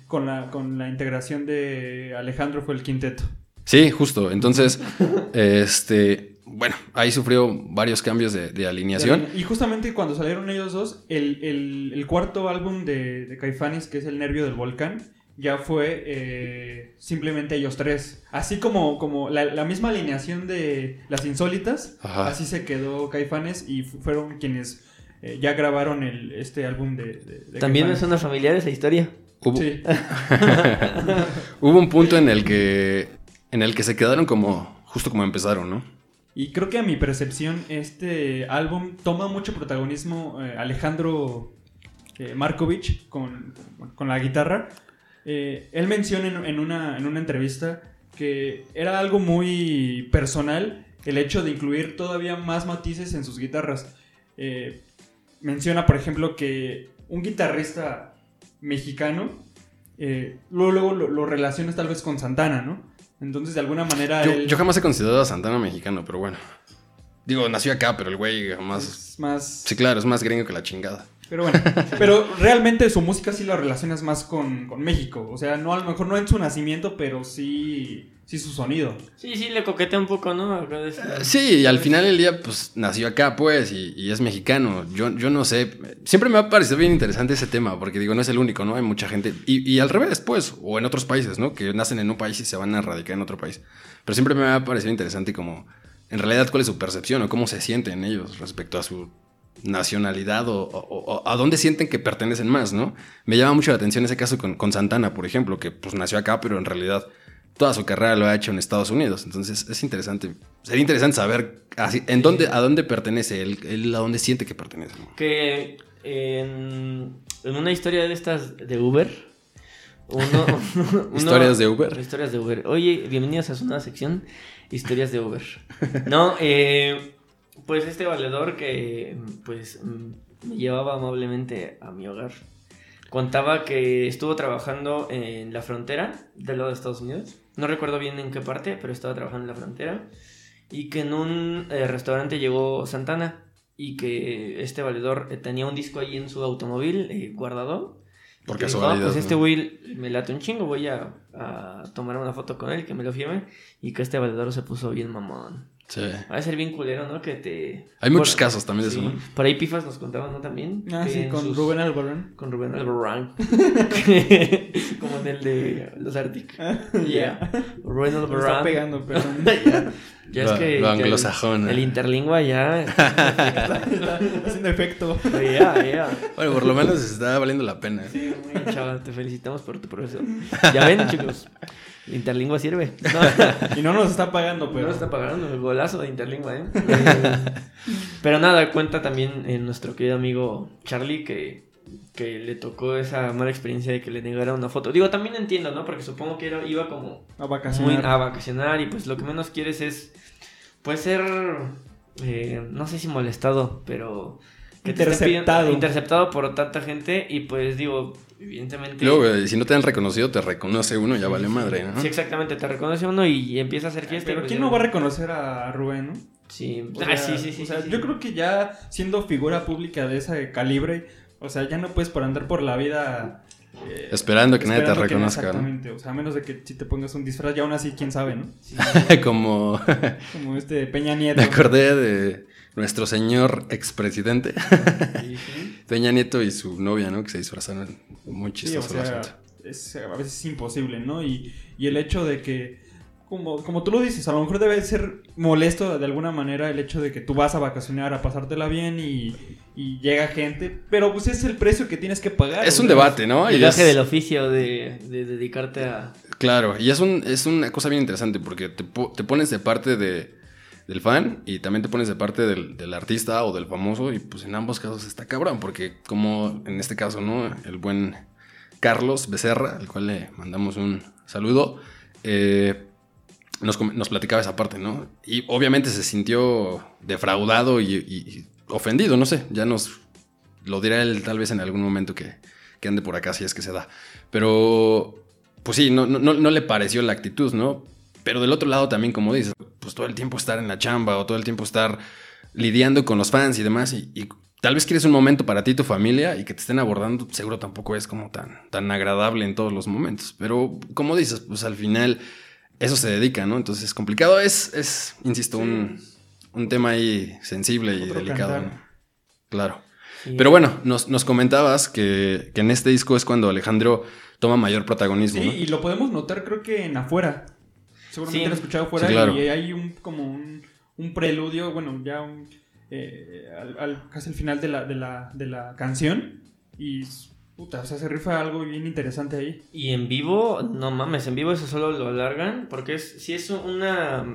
con la, con la integración de Alejandro fue el quinteto. Sí, justo. Entonces, este, bueno, ahí sufrió varios cambios de, de alineación. Y justamente cuando salieron ellos dos, el, el- el cuarto álbum de, de Caifanes, que es El Nervio del Volcán, ya fue eh, simplemente ellos tres. Así como, como la, la misma alineación de las insólitas, Ajá. así se quedó Caifanes y fu- fueron quienes eh, ya grabaron el, este álbum de, de- de También me suena familiar esa historia. Hubo, Sí. hubo un punto en el que en el que se quedaron como justo como empezaron, ¿no? Y creo que a mi percepción este álbum toma mucho protagonismo eh, Alejandro eh, Markovich con, con la guitarra. Eh, él menciona en, en una, en una entrevista que era algo muy personal el hecho de incluir todavía más matices en sus guitarras. Eh, menciona, por ejemplo, que un guitarrista mexicano eh, luego, luego lo, lo relacionas tal vez con Santana, ¿no? Entonces, de alguna manera... Yo, él- yo jamás he considerado a Santana mexicano, pero bueno. Digo, nació acá, pero el güey jamás. es más... Sí, claro, es más gringo que la chingada. Pero bueno, pero realmente su música sí la relacionas más con, con México. O sea, no a lo mejor no en su nacimiento, pero sí, sí su sonido. Sí, sí, le coquetea un poco, ¿no? De- Sí, y al final del día, pues nació acá, pues, y, y es mexicano. Yo, yo no sé. Siempre me ha parecido bien interesante ese tema, porque digo, no es el único, ¿no? Hay mucha gente. Y, y al revés, pues, o en otros países, ¿no? Que nacen en un país y se van a radicar en otro país. Pero siempre me ha parecido interesante, como, en realidad, cuál es su percepción o cómo se sienten ellos respecto a su nacionalidad o, o- o a dónde sienten que pertenecen más, ¿no? Me llama mucho la atención ese caso con, con Santana, por ejemplo, que pues nació acá, pero en realidad toda su carrera lo ha hecho en Estados Unidos. Entonces es interesante. Sería interesante saber así, en dónde, a dónde pertenece él, él a dónde siente que pertenece. ¿no? Que en, en una historia de estas de Uber. Uno, uno- ¿Historias de Uber? Historias de Uber. Oye, bienvenidos a su nueva sección. Historias de Uber. No, eh, pues este valedor que pues mm, me llevaba amablemente a mi hogar. Contaba que estuvo trabajando en la frontera del lado de Estados Unidos. No recuerdo bien en qué parte, pero estaba trabajando en la frontera. Y que en un eh, restaurante llegó Santana y que este valedor eh, tenía un disco ahí en su automóvil eh, guardado. Por Y que dijo, "Ah, pues ¿no? este güey me late un chingo, voy a, a tomar una foto con él, que me lo firme. Y que este valedor se puso bien mamón. Sí. Va a ser bien culero, ¿no? Que te... Hay muchos Bueno, casos también de sí. eso, ¿no? Por ahí Pifas nos contaban, ¿no? También. Ah, sí, con sus- Rubén Albarrán. Con Rubén Albarrán. Como en el de los Arctic. Yeah. Rubén Me está Albarrán. pegando, perdón. ya, ya es Lo- que... lo ya el- anglosajón, El, eh. interlingua ya... Está haciendo efecto. Ya, ya. Bueno, por lo menos está valiendo la pena. ¿eh? Sí, muy chaval. Te felicitamos por tu progreso. Ya ven, chicos. Interlingua sirve. No, Y no nos está pagando, no pero. está pagando el golazo de Interlingua, ¿eh? Eh, Pero nada, cuenta también eh, nuestro querido amigo Charlie que, que le tocó esa mala experiencia de que le negara una foto. Digo, también entiendo, ¿no? Porque supongo que era- iba como A muy vacacionar. a vacacionar y pues lo que menos quieres es, pues ser, eh, no sé si molestado, pero... que te Interceptado. interceptado por tanta gente y pues digo, evidentemente... Luego, si no te han reconocido, te reconoce uno, ya vale madre, ¿no? Sí, exactamente, te reconoce uno y empieza a hacer fiesta. Pero pues ¿quién ya- no va a reconocer a Rubén, no? Sí, O ah, sí, sí, sí. o sea, sí, yo creo que ya siendo figura pública de ese calibre, o sea, ya no puedes por andar por la vida. eh, Esperando que nadie te no- reconozca, o sea, a menos de que si te pongas un disfraz, ya aún así, quién sabe, ¿no? Como Como este Peña Nieto. me acordé de nuestro señor expresidente, Sí, sí. Peña Nieto y su novia, ¿no? Que se disfrazaron. Muy Sí, o chistoso el sea, asunto. es, a veces es imposible, ¿no? Y, y el hecho de que, como, como tú lo dices, a lo mejor debe ser molesto de alguna manera el hecho de que tú vas a vacacionar, a pasártela bien y, y llega gente, pero pues es el precio que tienes que pagar. Es un o debate, ¿no? El viaje es- del oficio de, de dedicarte a... Claro, y es, un, es una cosa bien interesante porque te, po- te pones de parte de, del fan y también te pones de parte del, artista o del famoso y pues en ambos casos está cabrón porque como en este caso, ¿no? El buen Carlos Becerra, al cual le mandamos un saludo, eh, nos, platicaba esa parte, ¿no? Y obviamente se sintió defraudado y, ofendido, no sé, ya nos lo dirá él tal vez en algún momento que, que ande por acá si es que se da. Pero, pues sí, no, no- no le pareció la actitud, ¿no? Pero del otro lado también, como dices, pues todo el tiempo estar en la chamba o todo el tiempo estar lidiando con los fans y demás y, y tal vez quieres un momento para ti y tu familia y que te estén abordando, seguro tampoco es como tan, tan agradable en todos los momentos. Pero como dices, pues al final eso se dedica, ¿no? Entonces es complicado, es, es insisto, un, un tema ahí sensible y Otro delicado. ¿no? Claro. Pero bueno, nos, nos comentabas que, que en este disco es cuando Alejandro toma mayor protagonismo. Sí, ¿no? y lo podemos notar creo que en afuera. Seguramente Sí. lo he escuchado Sí, claro. y hay un como un, un preludio, bueno, ya un, eh, al, al- casi al final de la, de la, de la canción. Y puta, o sea, se rifa algo bien interesante ahí. Y en vivo, no mames, en vivo eso solo lo alargan, porque es, sí es una...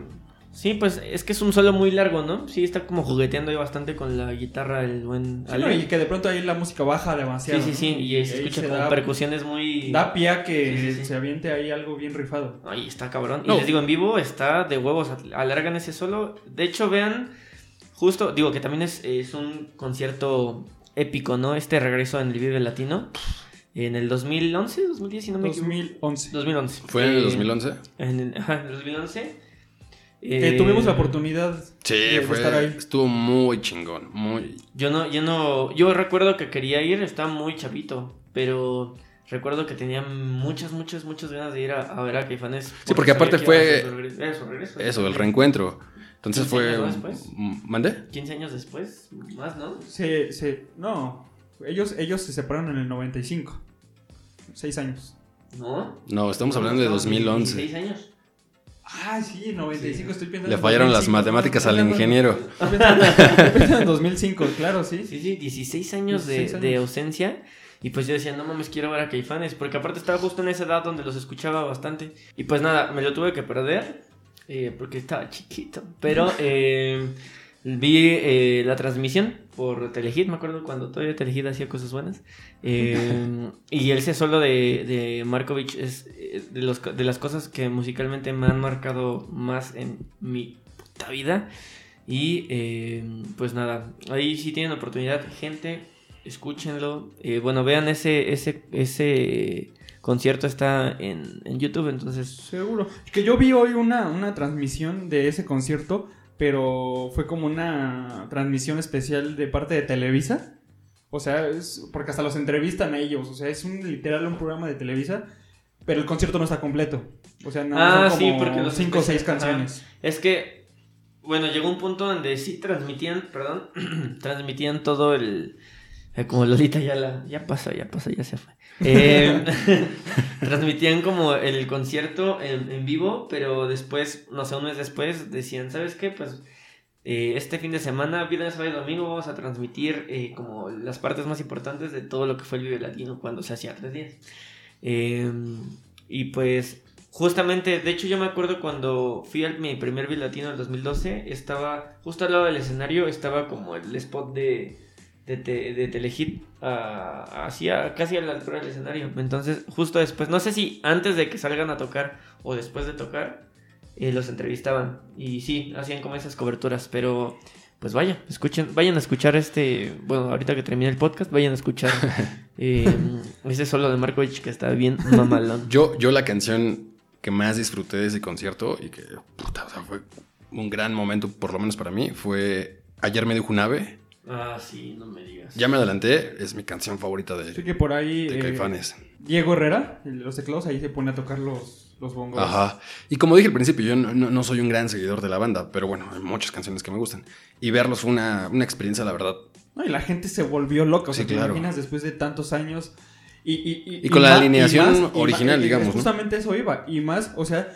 Sí, pues es que es un solo muy largo, ¿no? Sí, está como jugueteando ahí bastante con la guitarra el buen Sí, Ale. no, y que de pronto ahí la música baja demasiado. Sí, sí, sí, ¿no? y ahí se ahí escucha se como da, percusiones muy... da pie a que Sí, sí, sí. se aviente ahí algo bien rifado. Ay, está cabrón. No. Y les digo, en vivo está de huevos. Alargan ese solo. De hecho, vean, justo, digo que también es, es un concierto épico, ¿no? Este regreso en el Vive Latino. En el 2011, 2010, si no me equivoco. 2011. 2011. ¿Fue en el Eh, 2011? En el, ajá, en el 2011. Eh, tuvimos la oportunidad Sí, de, estar ahí. estuvo muy chingón, muy... Yo no, yo no, yo recuerdo que quería ir, estaba muy chavito, pero recuerdo que tenía muchas, muchas, muchas ganas de ir a, a ver a Caifanes. Sí, porque aparte fue- su regreso. Su regreso. Eso, el reencuentro. Entonces 15 fue... años, después. ¿Mande? 15 años después, más, ¿no? Se, se, no, ellos, ellos se separaron en el 95. Seis años. ¿No? No, estamos hablando de Estamos en 2011. 16 años. Ah, sí, 95, estoy pensando Le fallaron las 2005, matemáticas ¿no? al ingeniero. Estoy pensando, estoy pensando en 2005, claro, sí. Sí, sí, 16 años, 16 de, años. de ausencia. Y pues yo decía, no mames, quiero ver a Caifanes. Porque aparte estaba justo en esa edad donde los escuchaba bastante. Y pues nada, me lo tuve que perder. eh, porque estaba chiquito. Pero eh, vi eh, la transmisión por Telehit. Me acuerdo cuando todavía Telehit hacía cosas buenas. Eh, y ese solo de, de Markovich es eh, de, los, de las cosas que musicalmente me han marcado más en mi puta vida. Y eh, pues nada, ahí si tienen oportunidad, gente, escúchenlo. Bueno, vean ese, ese, ese concierto está en, en YouTube, entonces... Seguro. Que yo vi hoy una, una transmisión de ese concierto, pero fue como una transmisión especial de parte de Televisa. O sea, es porque hasta los entrevistan a ellos. O sea, es un literal un programa de Televisa, pero el concierto no está completo. O sea, no Ah, son sí, como porque los cinco o seis ajá. canciones. Es que, bueno, llegó un punto donde sí transmitían, perdón, transmitían todo el... eh, como Lolita ya la... Ya pasó, ya pasó, ya se fue. Eh, transmitían como el concierto en, vivo, pero después, no sé, un mes después, decían, ¿sabes qué? Pues eh, este fin de semana, viernes, sábado y domingo, vamos a transmitir eh, como las partes más importantes de todo lo que fue el Vive Latino cuando se hacía tres días. Eh, y pues, justamente, de hecho, yo me acuerdo cuando fui a mi primer Vive Latino en el 2012, estaba justo al lado del escenario, estaba como el spot de, de, te- de Telehit, hacia, casi a la altura del escenario. Entonces, justo después, no sé si antes de que salgan a tocar o después de tocar, eh, los entrevistaban. Y sí, hacían como esas coberturas, pero pues vaya, escuchen, vayan a escuchar este, bueno, ahorita que termine el podcast, vayan a escuchar eh, ese solo de Markovich que está bien mamalón. Yo, yo la canción que más disfruté de ese concierto y que, puta, o sea, fue un gran momento, por lo menos para mí, fue Ayer me dijo un ave. Ah, sí, no me digas. Ya me adelanté, es mi canción favorita de, Así que por ahí de eh, Caifanes. Diego Herrera, los teclados, ahí se pone a tocar los, los bongos. Ajá. Y como dije al principio, yo no, soy un gran seguidor de la banda, pero bueno, hay muchas canciones que me gustan. Y verlos fue una, una experiencia, la verdad. No, y la gente se volvió loca. O sea, Sí, te imaginas después de tantos años. Y, y, y, Y con la alineación y más- y original, y digamos, ¿no? Justamente eso iba. Y más, o sea,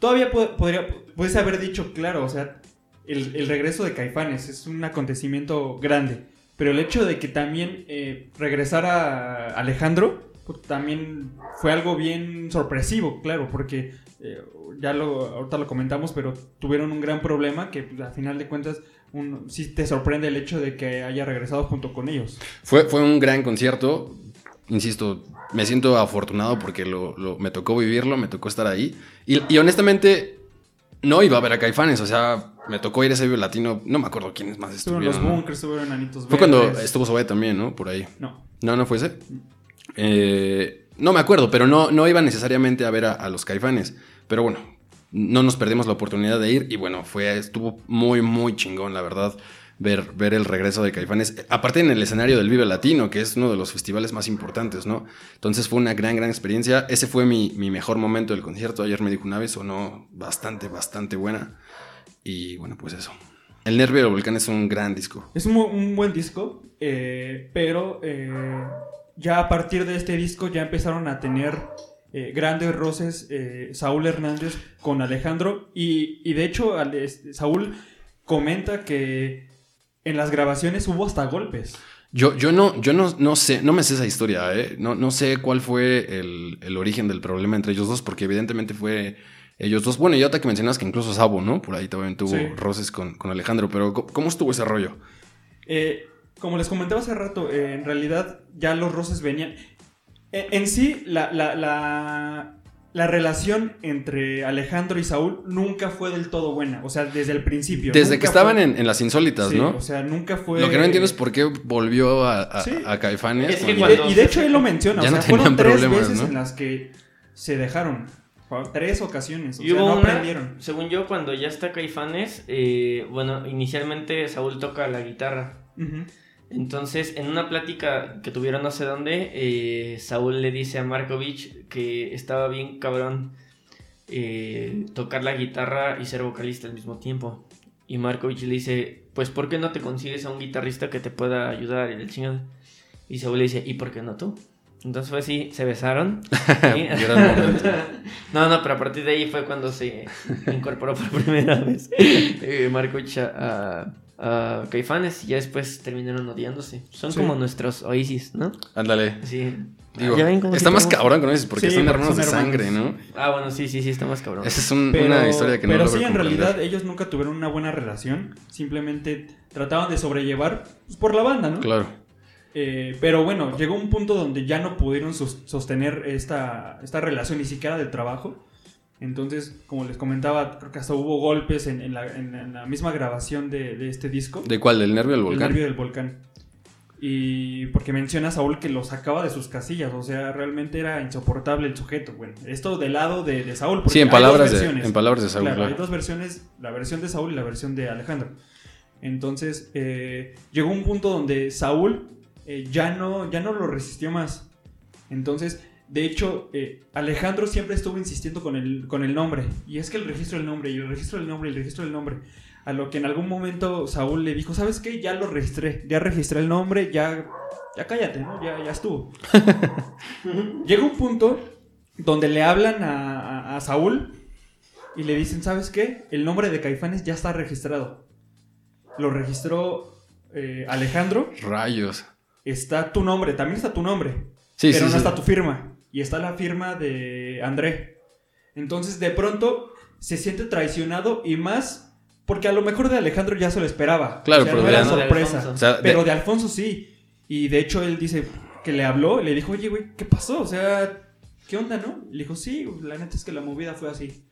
todavía po- podría, puedes haber dicho, claro, o sea, el, regreso de Caifanes es un acontecimiento grande. Pero el hecho de que también eh, regresara Alejandro, pues, también fue algo bien sorpresivo, claro, porque eh, ya lo, ahorita lo comentamos, pero tuvieron un gran problema que pues, a final de cuentas sí te sorprende el hecho de que haya regresado junto con ellos. Fue, fue un gran concierto. Insisto, me siento afortunado porque lo, me tocó vivirlo, me tocó estar ahí. Y honestamente, no iba a ver a Caifanes. O sea, me tocó ir a ese Vive latino. No me acuerdo quiénes más Estuvieron estuvieron. los bunkers, estuvieron Anitos Fue cuando estuvo Zoe también, ¿no? Por ahí. No. No, no fue ese. Eh, no me acuerdo, pero no, no iba necesariamente a ver a, a los caifanes. Pero bueno, no nos perdimos la oportunidad de ir y bueno, fue, estuvo muy, muy chingón, la verdad, ver, ver el regreso de caifanes. Aparte en el escenario del Vive Latino, que es uno de los festivales más importantes, ¿no? Entonces fue una gran, gran experiencia. Ese fue mi, mi mejor momento del concierto. Ayer me dijo una vez, sonó bastante, bastante buena. Y bueno, pues eso. El Nervio del Volcán es un gran disco. Es un, un buen disco, eh, pero eh, ya a partir de este disco ya empezaron a tener eh, grandes roces Saúl Hernández con Alejandro y, y de hecho Saúl comenta que en las grabaciones hubo hasta golpes. Yo, yo no, yo no, no sé, no me sé esa historia, ¿eh? No, no sé cuál fue el, el origen del problema entre ellos dos, porque evidentemente fue ellos dos. Bueno, y otra que mencionas que incluso Sabo, ¿no? Por ahí también tuvo Sí. roces con, con Alejandro, pero ¿cómo, estuvo ese rollo? Eh, como les comentaba hace rato, eh, en realidad ya los roces venían. En sí, la, la, la, la relación entre Alejandro y Saúl nunca fue del todo buena. O sea, desde el principio. Desde que estaban fue- en, en las insólitas, Sí, ¿no? O sea, nunca fue. Lo que no entiendo es por qué volvió a, a, Sí. a Caifanes. Es que Y de, y hecho él lo menciona. Ya o sea, no tenían fueron tres problemas, veces ¿no? en las que se dejaron. Tres ocasiones. O Y sea, hubo no una, aprendieron. según yo, cuando ya está Caifanes, eh, bueno, inicialmente Saúl toca la guitarra. Ujú. Entonces, en una plática que tuvieron no sé dónde, eh, Saúl le dice a Markovich que estaba bien cabrón eh, tocar la guitarra y ser vocalista al mismo tiempo. Y Markovich le dice, pues ¿por qué no te consigues a un guitarrista que te pueda ayudar? Y el chingado. Y Saúl le dice, ¿y por qué no tú? Entonces fue así, se besaron. no, no, pero a partir de ahí fue cuando se incorporó por primera vez eh, Markovich a, a- a Caifanes y ya después terminaron odiándose. Son Sí. como nuestros Oasis, ¿no? Ándale. Sí. Digo, ¿Ya ven cómo está más tenemos- cabrón con eso, porque Sí, son hermanos son de sangre, ¿no? Ah, bueno, sí, sí, sí, está más cabrón. Esa es un- Pero, una historia que no pero sí, en realidad ellos nunca tuvieron una buena relación. Simplemente trataban de sobrellevar pues, por la banda, ¿no? Claro. Eh, pero bueno, llegó un punto donde ya no pudieron sos- sostener esta, esta relación ni siquiera de trabajo. Entonces, como les comentaba, creo que hasta hubo golpes en, en la, en- en la misma grabación de, de este disco. ¿De cuál? ¿Del nervio del El volcán? nervio del volcán. Y porque menciona a Saúl que lo sacaba de sus casillas, o sea, realmente era insoportable el sujeto. Bueno, esto del lado de, de Saúl. porque Sí, en hay dos palabras, de, en palabras de Saúl, Claro, claro. hay dos versiones, la versión de Saúl y la versión de Alejandro. Entonces, eh, llegó un punto donde Saúl eh, ya, no, ya no lo resistió más. Entonces, de hecho, eh, Alejandro siempre estuvo insistiendo con el, con el nombre. Y es que el registro del nombre, y el registro del nombre, y el registro del nombre. A lo que en algún momento Saúl le dijo, ¿sabes qué? Ya lo registré, ya registré el nombre, ya, ya cállate, ¿no? Ya, ya estuvo. Llega un punto donde le hablan a, a- a Saúl y le dicen, ¿sabes qué? El nombre de Caifanes ya está registrado. Lo registró eh, Alejandro, Rayos. está tu nombre, también está tu nombre, Sí, pero sí, no sí. está tu firma. Y está la firma de André. Entonces de pronto se siente traicionado y más porque a lo mejor de Alejandro ya se lo esperaba. Claro, O sea, pero no de era sorpresa. O sea, de- Pero de Alfonso sí. Y de hecho él dice que le habló, le dijo, oye, güey, ¿qué pasó? O sea, ¿qué onda, no? Le dijo, sí, la neta es que la movida fue así.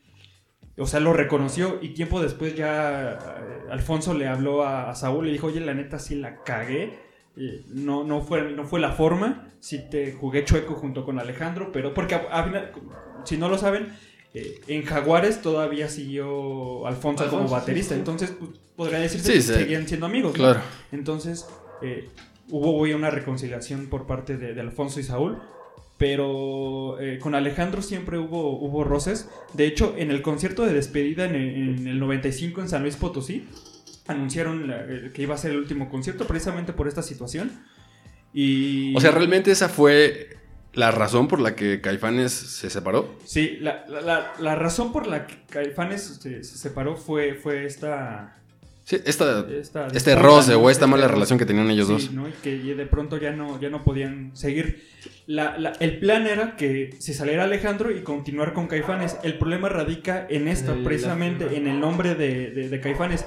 O sea, lo reconoció y tiempo después ya eh, Alfonso le habló a, a Saúl y le dijo, oye, la neta sí la cagué. Eh, No, no, fue, no fue la forma. Sí te jugué chueco junto con Alejandro, pero porque a- a final- si no lo saben, eh, en Jaguares todavía siguió Alfonso, como Alfonso, baterista. sí. Entonces, pues, podría decirse Sí, que sí. seguían siendo amigos. ¿no? Claro. Entonces, eh, hubo hoy una reconciliación por parte de, de Alfonso y Saúl. Pero eh, con Alejandro siempre hubo, hubo roces. De hecho, en el concierto de despedida en el, en el 95 en San Luis Potosí, anunciaron la- eh, que iba a ser el último concierto precisamente por esta situación. Y... O sea, realmente esa fue la razón por la que Caifanes se separó. Sí, la, la- la- la razón por la que Caifanes se, se separó fue, fue esta... Sí, esta, esta este roce o esta Este mala roce. relación que tenían ellos Sí, dos. ¿no? Y que de pronto ya no, ya no podían seguir. La- la- el plan era que se saliera Alejandro y continuar con Caifanes. El problema radica en esto, precisamente, en el nombre de, de- de Caifanes.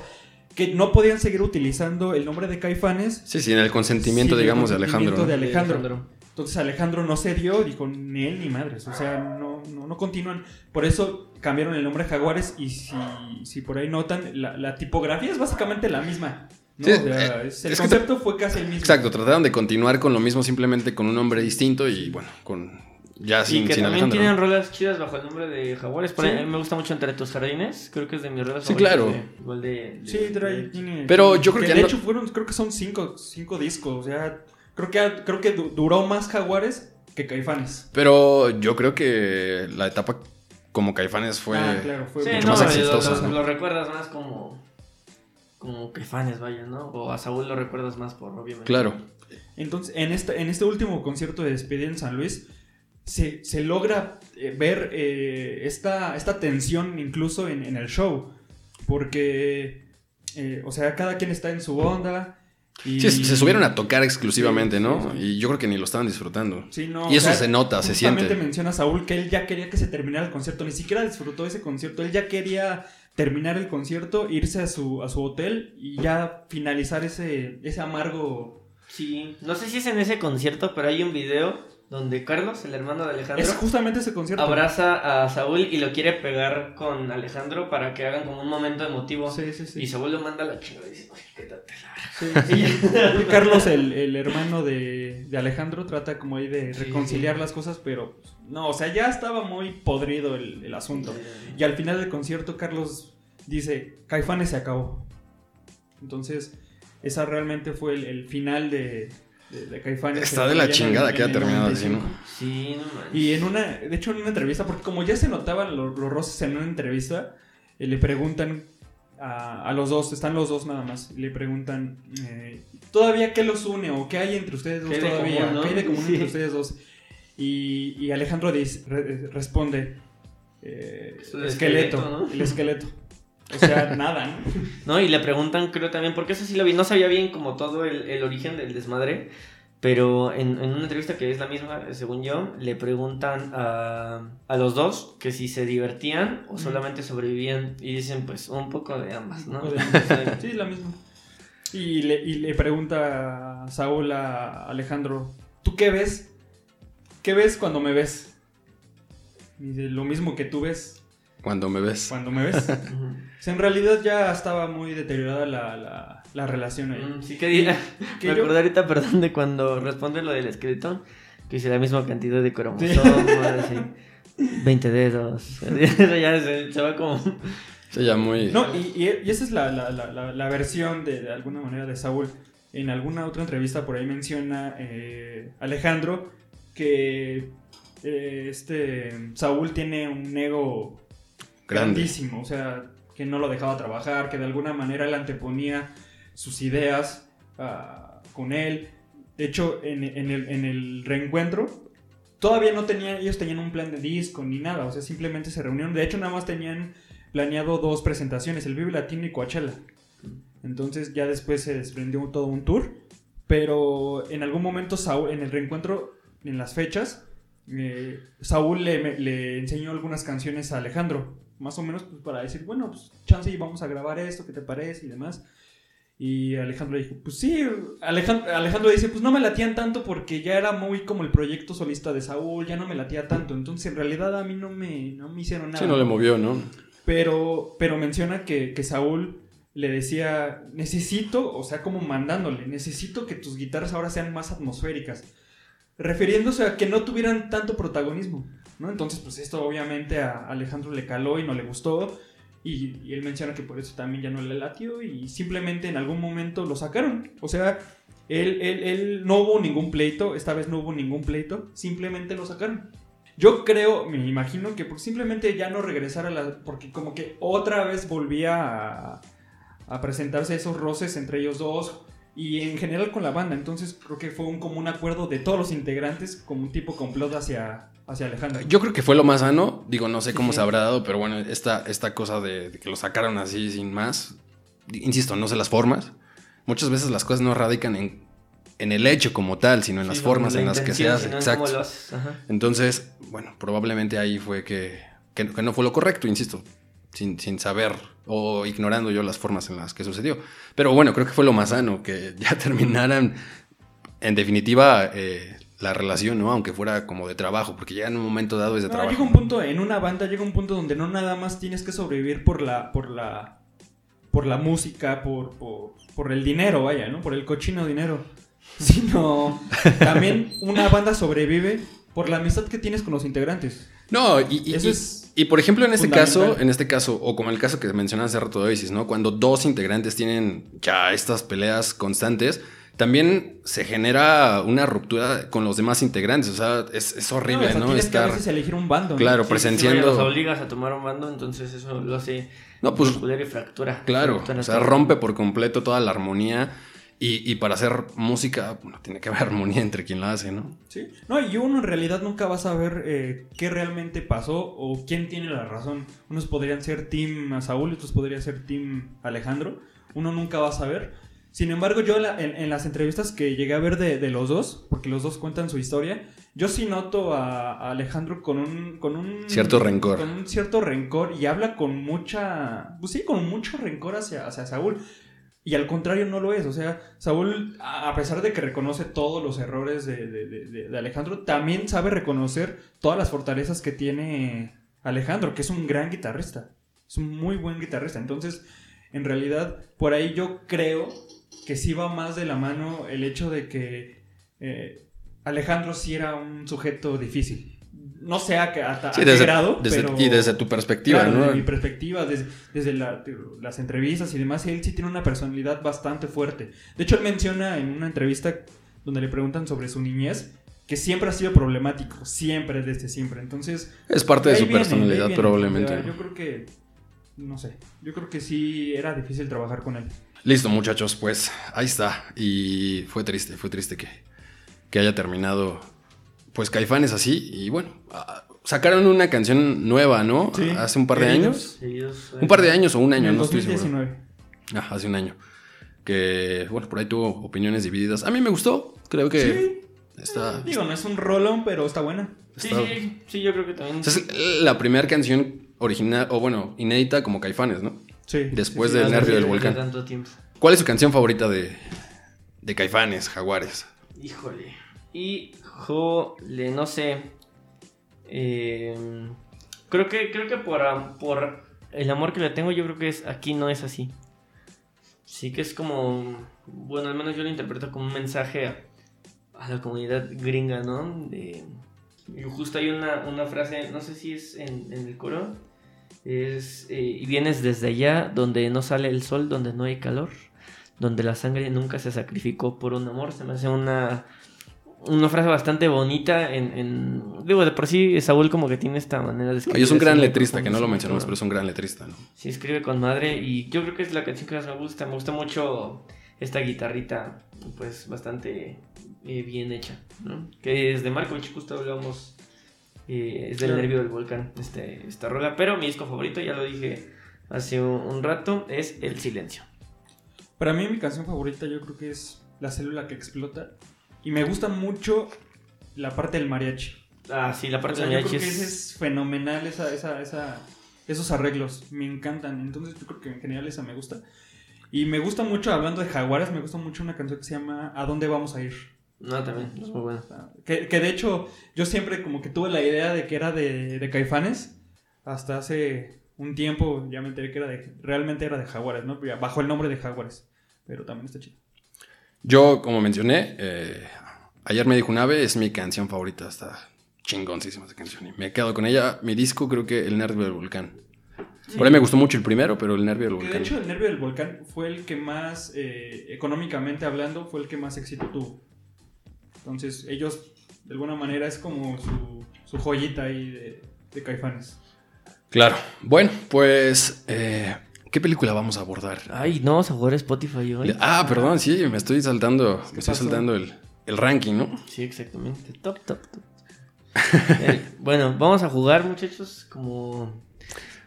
Que no podían seguir utilizando el nombre de Caifanes. Sí, sí, en el consentimiento, Sí, el digamos, de consentimiento Alejandro. de ¿no? Alejandro. Entonces Alejandro no se dio, dijo ni él ni madres. O sea, no, no, no continúan. Por eso cambiaron el nombre a Jaguares. Y si, si por ahí notan, la, la tipografía es básicamente la misma. ¿no? Sí, O sea, eh, el es concepto fue casi el mismo. Exacto, trataron de continuar con lo mismo simplemente con un nombre distinto y bueno, con ya Y sin, que sin también Alejandro. tienen rolas chidas bajo el nombre de Jaguares. Por Sí. ahí, a mí me gusta mucho Entre tus jardines. Creo que es de mis rolas Sí, claro. de- igual de, de- Sí, trae- de- tiene- Pero yo creo que de hecho fueron, creo que son cinco, cinco discos. O sea, creo que, creo que du- duró más Jaguares que Caifanes. Pero yo creo que la etapa como Caifanes fue... ah, claro, fue Sí, mucho no, más lo- exitosa, lo, ¿no? lo recuerdas más como... como que fans, vaya, ¿no? O a Saúl lo recuerdas más por, obviamente. Claro. Entonces, en este, en este último concierto de despedida en San Luis, se, se logra eh, ver eh, esta, esta tensión incluso en, en el show. Porque, eh, o sea, cada quien está en su onda. Y... Sí, se subieron a tocar exclusivamente, Sí, ¿no? sí, sí. Y yo creo que ni lo estaban disfrutando. Sí, no, y eso sea, se nota, se Justamente siente. menciona Saúl que él ya quería que se terminara el concierto, ni siquiera disfrutó ese concierto, él ya quería terminar el concierto, irse a su, a su hotel y ya finalizar ese, ese amargo. Sí, no sé si es en ese concierto, pero hay un video donde Carlos, el hermano de Alejandro, Es justamente ese concierto. abraza a Saúl y lo quiere pegar con Alejandro para que hagan como un momento emotivo. Sí, sí, sí. Y Saúl lo manda a la chingada y dice, quédate Carlos, el, el hermano de, de Alejandro, trata como ahí de reconciliar las cosas, pero no, o sea, ya estaba muy podrido el, el asunto. Y al final del concierto, Carlos dice: Caifanes se acabó. Entonces, esa realmente fue el, el final de, de, de Caifanes. Está de la chingada en- que ha terminado así, 95. ¿no? Sí, no manches. Y en una, de hecho, en una entrevista, porque como ya se notaban los, los roces en una entrevista, eh, le preguntan a, a los dos, están los dos nada más, y le preguntan, eh, ¿todavía qué los une o qué hay entre ustedes dos ¿Qué hay de todavía? común, no? ¿Qué hay de común Sí. entre ustedes dos? Y, y Alejandro dice- re- responde, eh, esqueleto, esqueleto, ¿no? el esqueleto. O sea, nada, ¿no? Y le preguntan, creo también, porque eso sí lo vi, no sabía bien como todo el, el origen del desmadre, pero en, en una entrevista que es la misma, según yo, le preguntan a, a los dos que si se divertían o solamente sobrevivían, y dicen, pues, un poco de ambas, ¿no? Sí, la misma. Y le, y le pregunta a Saúl a Alejandro, ¿tú qué ves? ¿Qué ves cuando me ves? Y dice, lo mismo que tú ves Cuando me ves. cuando me ves. Ujú. O sea, en realidad ya estaba muy deteriorada la, la, la relación ahí. Mm, Sí que di- Que Me yo- acordé ahorita, perdón, de cuando responde lo del esqueleto, que dice la misma cantidad de cromosomas, así, 20 dedos. Ya se, se va como... Sí, ya muy. No, y, y- y esa es la, la- la- la- la versión de, de alguna manera de Saúl. En alguna otra entrevista por ahí menciona eh, Alejandro que eh, este Saúl tiene un ego Grandísimo, o sea, que no lo dejaba trabajar, que de alguna manera él anteponía sus ideas ah, con él. De hecho, en, en el, en el reencuentro, todavía no tenían, ellos tenían un plan de disco ni nada, o sea, simplemente se reunieron. De hecho, nada más tenían planeado dos presentaciones, el Vive Latino y Coachella. Entonces ya después se desprendió todo un tour, pero en algún momento Saúl, en el reencuentro, en las fechas, eh, Saúl le, le enseñó algunas canciones a Alejandro, más o menos pues, para decir, bueno, pues chance y vamos a grabar esto, ¿qué te parece? Y demás. Y Alejandro dijo, pues sí, Alejandro, Alejandro dice, pues no me latían tanto porque ya era muy como el proyecto solista de Saúl, ya no me latía tanto, entonces en realidad a mí no me, no me hicieron nada. Sí, no le movió, ¿no? Pero, pero menciona que, que Saúl le decía, necesito, o sea, como mandándole, necesito que tus guitarras ahora sean más atmosféricas. Refiriéndose a que no tuvieran tanto protagonismo, ¿no? Entonces, pues esto obviamente a Alejandro le caló y no le gustó. Y, él menciona que por eso también ya no le latió y simplemente en algún momento lo sacaron. O sea, él, él, él no hubo ningún pleito, esta vez no hubo ningún pleito, simplemente lo sacaron. Yo creo, me imagino que por simplemente ya no regresar a la... Porque como que otra vez volvía a, a presentarse esos roces entre ellos dos y en general con la banda. Entonces creo que fue un común acuerdo de todos los integrantes como un tipo complot hacia, hacia Alejandro. Yo creo que fue lo más sano. Digo, no sé cómo Sí. se habrá dado, pero bueno, esta, esta cosa de, de que lo sacaron así sin más. Insisto, no sé las formas. Muchas veces las cosas no radican en, en el hecho como tal, sino en las formas la en las que se hace. Exacto. Entonces, bueno, probablemente ahí fue que, que, que no fue lo correcto, insisto, sin, sin saber o ignorando yo las formas en las que sucedió. Pero bueno, creo que fue lo más sano, que ya terminaran, en definitiva, eh, la relación, ¿no? Aunque fuera como de trabajo, porque ya en un momento dado es de No, trabajo. llega un punto, en una banda llega un punto donde no nada más tienes que sobrevivir por la, por la, por la música, por, por, por el dinero, vaya, ¿no? Por el cochino dinero. Sino también una banda sobrevive por la amistad que tienes con los integrantes. No, y, y- Eso y- es y, por ejemplo, en este caso, en este caso, o como el caso que mencionaste hace rato de Oasis, ¿no? Cuando dos integrantes tienen ya estas peleas constantes, también se genera una ruptura con los demás integrantes. O sea, es, es horrible, ¿no? Tienes que a Estar. veces elegir un bando. ¿no? Claro, Sí, presenciando- vaya, los obligas a tomar un bando, entonces eso lo hace No, pues muscular y fractura. claro, Fractura o sea, rompe por completo toda la armonía y, y para hacer música, bueno, tiene que haber armonía entre quien la hace, ¿no? Sí. No, y uno en realidad nunca va a saber eh, qué realmente pasó o quién tiene la razón. Unos podrían ser Team Saúl y otros podrían ser Team Alejandro. Uno nunca va a saber. Sin embargo, yo la- en, en las entrevistas que llegué a ver de, de los dos, porque los dos cuentan su historia, yo sí noto a, a Alejandro con un, con un... Cierto rencor. Con un cierto rencor y habla con mucha... Pues sí, con mucho rencor hacia, hacia Saúl. Y al contrario no lo es. O sea, Saúl, a pesar de que reconoce todos los errores de- de- de Alejandro, también sabe reconocer todas las fortalezas que tiene Alejandro, que es un gran guitarrista. Es un muy buen guitarrista. Entonces, en realidad, por ahí yo creo que sí va más de la mano el hecho de que eh, Alejandro sí era un sujeto difícil. No sé a qué, hasta Sí, grado, desde- pero... y desde tu perspectiva, Claro, ¿no? desde mi perspectiva, desde, desde la- las entrevistas y demás, él sí tiene una personalidad bastante fuerte. De hecho, él menciona en una entrevista donde le preguntan sobre su niñez que siempre ha sido problemático, siempre, desde siempre. Entonces, Es parte de su viene, personalidad, viene. probablemente. Yo creo que, no sé, yo creo que sí era difícil trabajar con él. Listo, muchachos, pues ahí está. Y fue triste, fue triste que, que haya terminado, pues Caifanes así. Y bueno, sacaron una canción nueva, ¿no? Sí, Hace un par de años. Un par de años o un En año, el no estoy seguro. 2019. Ah, hace un año. Que, bueno, por ahí tuvo opiniones divididas. A mí me gustó, creo que Sí, está... digo, no es un rolón, pero está buena. Sí, está- sí, sí, yo creo que también. Es la primera canción original, o bueno, inédita como Caifanes, ¿no? Sí. Después sí, sí. del nervio del de- de volcán. tanto tiempo. ¿Cuál es su canción favorita de, de Caifanes, Jaguares? Híjole. Híjole, no sé. Eh, creo que, creo que por, el amor que le tengo, yo creo que es aquí no es así. Sí que es como, bueno, al menos yo lo interpreto como un mensaje a, la comunidad gringa, ¿no? De, justo hay una, una frase, no sé si es en, en el coro, es, eh, y vienes desde allá donde no sale el sol, donde no hay calor, donde la sangre nunca se sacrificó por un amor. Se me hace una, una frase bastante bonita en, en- Digo, de por sí Saúl como que tiene esta manera de escribir. Es un gran letrista, que no lo mencionamos, pero es un gran letrista, ¿no? Sí, escribe con madre y yo creo que es la canción que más me gusta. Me gusta mucho esta guitarrita, pues bastante eh, bien hecha, ¿no? Que es de Markovich, justo hablamos, eh, es del Claro. nervio del volcán, este, esta rola. Pero mi disco favorito, ya lo dije hace un, un rato, es El Silencio. Para mí mi canción favorita yo creo que es La célula que explota. Y me gusta mucho la parte del mariachi. Ah, sí, la O parte sea, de yo mariachi creo que es... ese es fenomenal, esa, esa, esa, esos arreglos. Me encantan. Entonces yo creo que en general esa me gusta. Y me gusta mucho, hablando de jaguares, me gusta mucho una canción que se llama ¿A dónde vamos a ir? No, también, es muy bueno. Que, que de hecho yo siempre como que tuve la idea de que era de, de Caifanes. Hasta hace un tiempo ya me enteré que era de, realmente era de Jaguares, ¿no? Bajo el nombre de Jaguares. Pero también está chido. Yo, como mencioné, eh, ayer me dijo un ave, es mi canción favorita, está chingoncísima esa canción. Y me he quedado con ella. Mi disco, creo que El Nervio del Volcán. Por ahí me gustó mucho el primero, pero El Nervio del Que de Volcán. hecho el nervio del volcán fue el que más, eh, económicamente hablando, fue el que más éxito tuvo. Entonces ellos, de alguna manera, es como su, su joyita ahí de, de Caifanes. Claro. Bueno, pues, eh, ¿qué película vamos a abordar? Ay, no, vamos a jugar Spotify hoy. Ah, perdón, sí, me estoy saltando, me estoy pasó? saltando el, el ranking, ¿no? Sí, exactamente. Top, top, top. Eh, bueno, vamos a jugar, muchachos, como,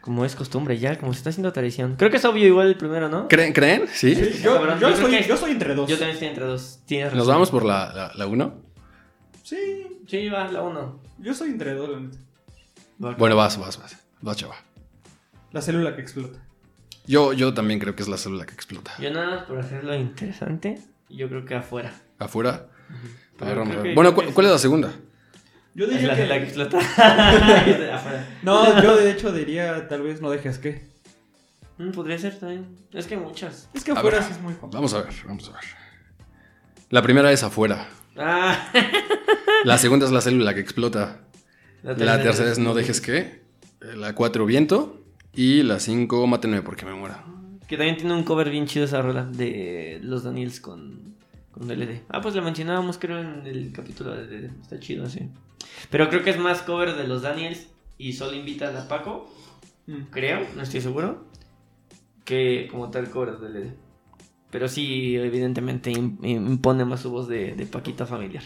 como es costumbre ya, como se está haciendo tradición. Creo que es obvio igual el primero, ¿no? ¿Creen? ¿Creen? ¿Sí? Sí, yo, yo soy, yo soy entre dos. Yo también estoy entre dos. Tienes razón. ¿Nos vamos por la, la, la uno? Sí, Sí, va, la uno. yo soy entre dos, la neta. Va. Bueno, vas, vas, vas. Vas, chava. La célula que explota. Yo, yo también creo que es la célula que explota. Yo nada más por hacerlo interesante, yo creo que afuera. ¿Afuera? A ver, Pero vamos a creo ver. que- Bueno, ¿cuál, es la segunda? Yo diría la, que... la que explota. No, yo de hecho diría tal vez no dejes que. Mm, podría ser también. Es que hay muchas. Es que afuera ver. sí es muy famoso. Vamos a ver, vamos a ver. La primera es afuera. Ah, La segunda es la célula que explota. La tercera es no dejes que. La cuatro, viento. Y la cinco, mátenme porque me muera. Que también tiene un cover bien chido esa rola de los Daniels con, con DLD. Ah, pues la mencionábamos creo en el capítulo de DLD. Está chido, sí. Pero creo que es más cover de los Daniels y solo invita a la Paco, Mm. creo, no estoy seguro. que como tal cobras del Pero sí, evidentemente im- impone más su voz de, de Paquita familiar.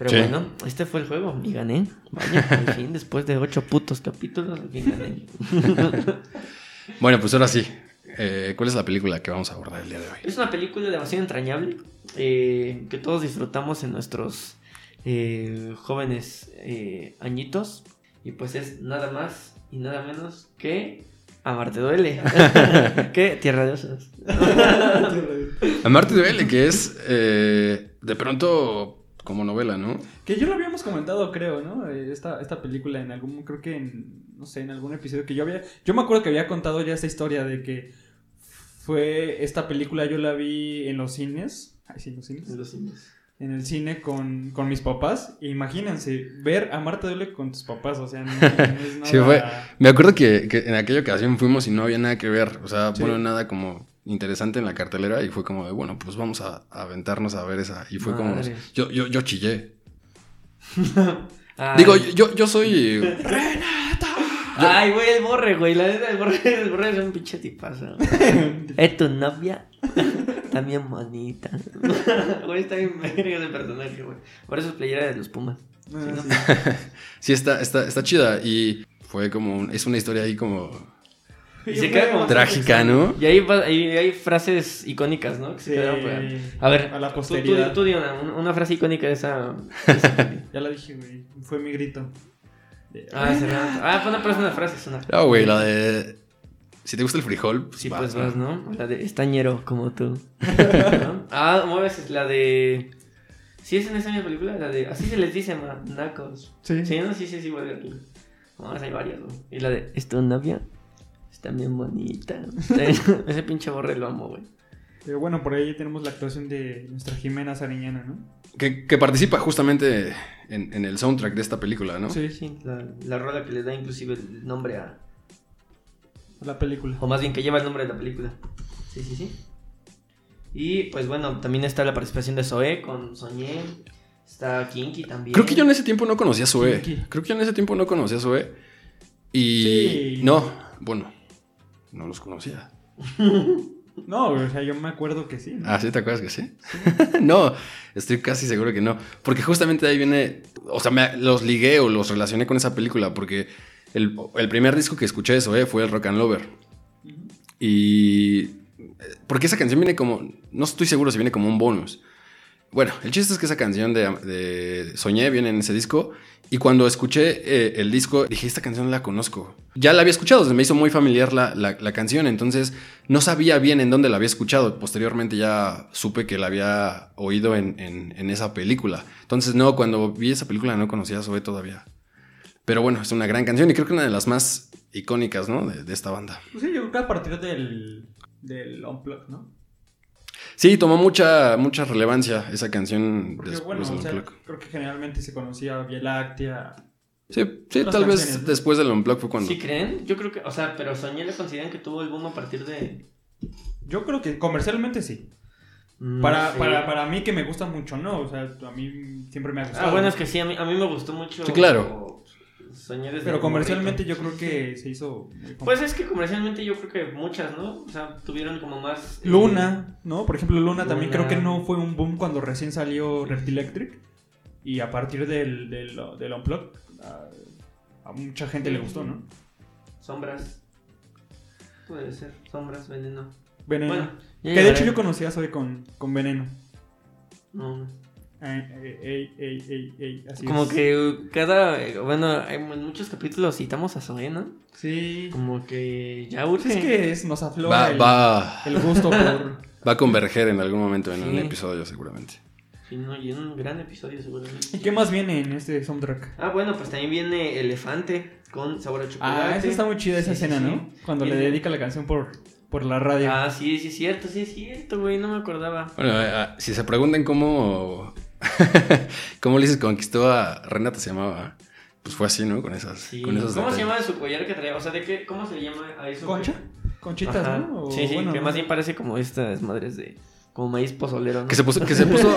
Pero Sí. bueno, este fue el juego y gané. Vaya, al fin, después de ocho putos capítulos, al fin gané. Bueno, pues ahora sí. Eh, ¿Cuál es la película que vamos a abordar el día de hoy? Es una película demasiado entrañable eh, que todos disfrutamos en nuestros eh, jóvenes añitos. Y pues es nada más y nada menos que Amarte Duele. que Tierra de Osos. Amarte duele, que es de pronto como novela, ¿no? Que yo lo habíamos comentado, creo, ¿no? Eh, Esta, esta película en algún, creo que en, no sé, en algún episodio que yo había, yo me acuerdo que había contado ya esta historia de que fue, esta película yo la vi en los cines, ay sí, en los cines, en el cine con, con mis papás, e imagínense, ver a Marta Duele con tus papás, o sea, no, no es nada... Sí, fue- Me acuerdo que, que en aquella ocasión fuimos y no había nada que ver. O sea, Sí. bueno, nada como interesante en la cartelera. Y fue como de, bueno, pues vamos a, a aventarnos a ver esa. Y fue como. Yo, yo, yo chillé. Digo, yo, yo soy. Ay, güey, el borre, güey. La neta, el borre, el borre es un pinche tipazo. es tu novia. También bonita. Güey, está bien verga ese personaje, güey. Por eso es playera de los Pumas. Ah, Sí, ¿no? sí. Sí, está, está, está chida. Y fue como. un- es una historia ahí como. Y se queda como- Trágica, ¿no? Y ahí, va- ahí hay frases icónicas, ¿no? Que se Sí. quedaron por ahí. A ver, A la tú, posteridad. tú, tú di una, una frase icónica de esa. de esa peli. Ya la dije, güey, fue mi grito. Ah, se Ah, fue una, pero es una frase, es una frase. No, güey, la de. Si te gusta el frijol, pues Sí, vas, pues vas, ¿no? La de estañero como tú. ¿No? Ah, mueves la de. ¿Sí es en esa misma película? La de. Así se les dice, ma, nacos. Sí. Sí, no, sí, sí, sí, voy a verla. No, hay varias, ¿no? Y la de. ¿Es tu novia? Está bien bonita. Ese pinche borre lo amo, güey. Pero bueno, por ahí tenemos la actuación de nuestra Jimena Sariñana, ¿no? Que, que participa justamente en, en el soundtrack de esta película, ¿no? Sí, Sí, la, la rola que le da inclusive el nombre a. la película. O más bien que lleva el nombre de la película. Sí, sí, sí. Y pues bueno, también está la participación de Zoe con Soñé. Está Kinky también. Creo que yo en ese tiempo no conocía a Zoe. Kinky. Creo que yo en ese tiempo no conocía a Zoe. Y. Sí. No, bueno, no los conocía. No, o sea, yo me acuerdo que sí. ¿no? Ah, ¿sí te acuerdas que sí? no, estoy casi seguro que no. Porque justamente ahí viene. O sea, me- los ligué o los relacioné con esa película. Porque el, el primer disco que escuché de Zoe fue el Rock and Lover. Y. Porque esa canción viene como. No estoy seguro si viene como un bonus. Bueno, el chiste es que esa canción de, Soñé viene en ese disco. Y cuando escuché eh, el disco, dije, esta canción la conozco. Ya la había escuchado, se me hizo muy familiar la, la- canción. Entonces, no sabía bien en dónde la había escuchado. Posteriormente ya supe que la había oído en, en- esa película. Entonces, no, cuando vi esa película no conocía a Zoe todavía. Pero bueno, es una gran canción y creo que una de las más icónicas, ¿no? De, de esta banda. Pues sí, yo creo que a partir del, del Unplugged, ¿no? Sí, tomó mucha, mucha relevancia esa canción Porque después bueno, o sea, creo que generalmente se conocía Vía Láctea. Sí, sí tal vez ¿no? después del Unplugged fue cuando... ¿Sí creen? Yo creo que, o sea, pero Soñé le consideran que tuvo el boom a partir de. Yo creo que comercialmente sí. No Para, para, para mí que me gusta mucho, ¿no? O sea, a mí siempre me ha gustado. Ah, bueno, es que sí, a mí, a mí me gustó mucho. Sí, claro. Soñé desde Pero comercialmente yo creo que se hizo... Pues es que comercialmente yo creo que muchas, ¿no? O sea, tuvieron como más. eh, Luna, ¿no? Por ejemplo, Luna, también creo que no fue un boom cuando recién salió Reptilectric. Y a partir del, del, del Unplugged, a, a mucha gente le gustó, ¿no? Sombras. Puede ser. Sombras, veneno. Veneno. Bueno, que de hecho yo conocía Zoe con, con Veneno. No, no. Ey, ey, ey, ey, ey, así Como es. que cada. Bueno, en muchos capítulos citamos a Zoe, ¿no? Sí. Como que ya urge. es que es, nos aflora Va, el, va, el gusto por... va a converger en algún momento en un Sí. episodio seguramente. Sí, no, y un gran episodio, seguramente. ¿Y qué más viene en este soundtrack? Ah, bueno, pues también viene Elefante con sabor a chocolate. Ah, esa está muy chida esa Sí, escena, sí. ¿no? Cuando le dedica la canción por, por la radio. Ah, sí, sí es cierto, sí es cierto, güey, no me acordaba. Bueno, eh, si se preguntan cómo... ¿Cómo Ulises conquistó a Renata se llamaba? Pues fue así, ¿no? Con esas... Sí. Con esos ¿Cómo se llama su collar que traía? O sea, ¿de qué? ¿Cómo se le llama a eso? ¿Concha? Conchitas, Ajá. ¿no? O, Sí, sí, bueno, que no. más bien parece como estas madres de... Como maíz pozolero, ¿no? Que se puso... Que se puso...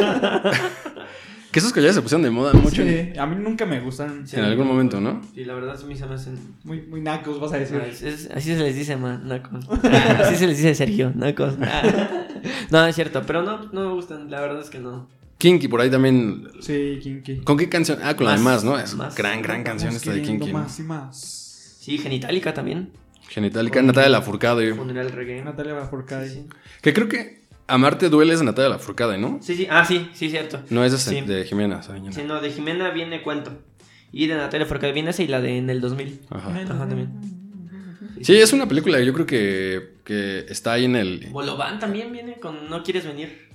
Que esos collares se pusieron de moda mucho Sí, a mí nunca me gustan. Sí, en algún momento, ¿no? Y la verdad, a mí se me hacen. Muy, muy nacos, vas a decir. Ah, es- es- así se les dice, man, nacos. Así se les dice Sergio, nacos. No, es cierto, pero no, no me gustan, la verdad es que no. Kinky por ahí también. Sí, Kinky. ¿Con qué canción? Ah, con la de Más, más, ¿no? Es más. gran, gran canción esta de Kinky. Más y más. Sí, Genitalica también. Genitalica, Natalia Lafourcade. Funeral reggae. Natalia Lafourcade. Sí, Que creo que Amarte duele es de Natalia Lafourcade, ¿no? sí, sí. Ah, sí, sí, cierto. No es de, Sí. de Jimena. Sí, no, de Jimena viene cuento. Y de Natalia Forcade viene esa y la de en el 2000. Ajá. Ajá, también. Sí, es una película que yo creo que, que está ahí en el... Bolobán también viene con No quieres venir.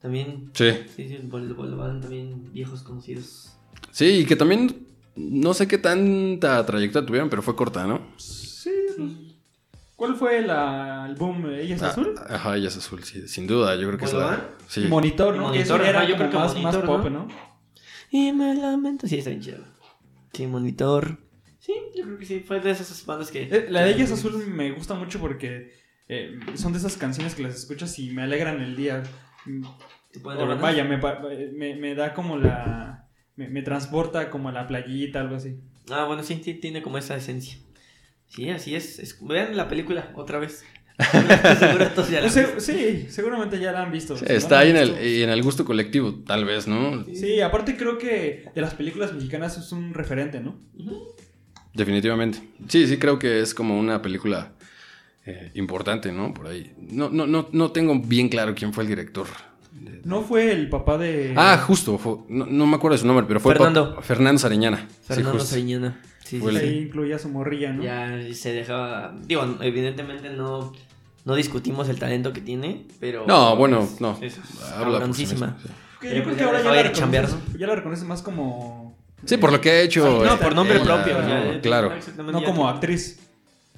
También. Sí. Sí, sí, Bolobán también, viejos conocidos. Sí, y que también no sé qué tanta trayectoria tuvieron, pero fue corta, ¿no? Sí. pues, ¿Cuál fue la, el boom? ¿Ella es Ah, azul? Ajá, ella es azul, sí, sin duda, yo creo que es la... Sí. Monitor, ¿no? Monitor, era yo creo que más, más Monitor, pop, ¿no? ¿no? Y me lamento. Sí, está bien chido. Sí, monitor. Sí, yo creo que sí. Fue de esas bandas que. Eh, La de ella es azul me gusta mucho porque eh, son de esas canciones que las escuchas y me alegran el día. Vaya, me, me, me da como la... Me, me transporta como a la playita, algo así. Ah, bueno, sí, sí, tiene como esa esencia. Sí, así es. es- Vean la película otra vez. Seguro ya la Pues, se- sí, seguramente ya la han visto. Sí, está ahí en el, visto- en el gusto colectivo, tal vez, ¿no? Sí, aparte creo que de las películas mexicanas es un referente, ¿no? Definitivamente. Sí, sí, creo que es como una película eh, importante, ¿no? Por ahí. No, no, no, no tengo bien claro quién fue el director. No fue el papá de... Ah, justo, fue- no, no me acuerdo de su nombre, pero fue Fernando. pa- Fernando Sariñana. Fernando sí. Sariñana. Sí, sí. Ahí incluía a su morrilla, ¿no? Ya se dejaba. Digo, evidentemente no, no discutimos el talento que tiene, pero. No, bueno, no. Es Habla por sí cabroncísima. yo creo pues que ya ahora ya la, reconoces, ya la reconoces más como... Sí, por lo que ha hecho. No, eh, por nombre propio. claro. No como actriz.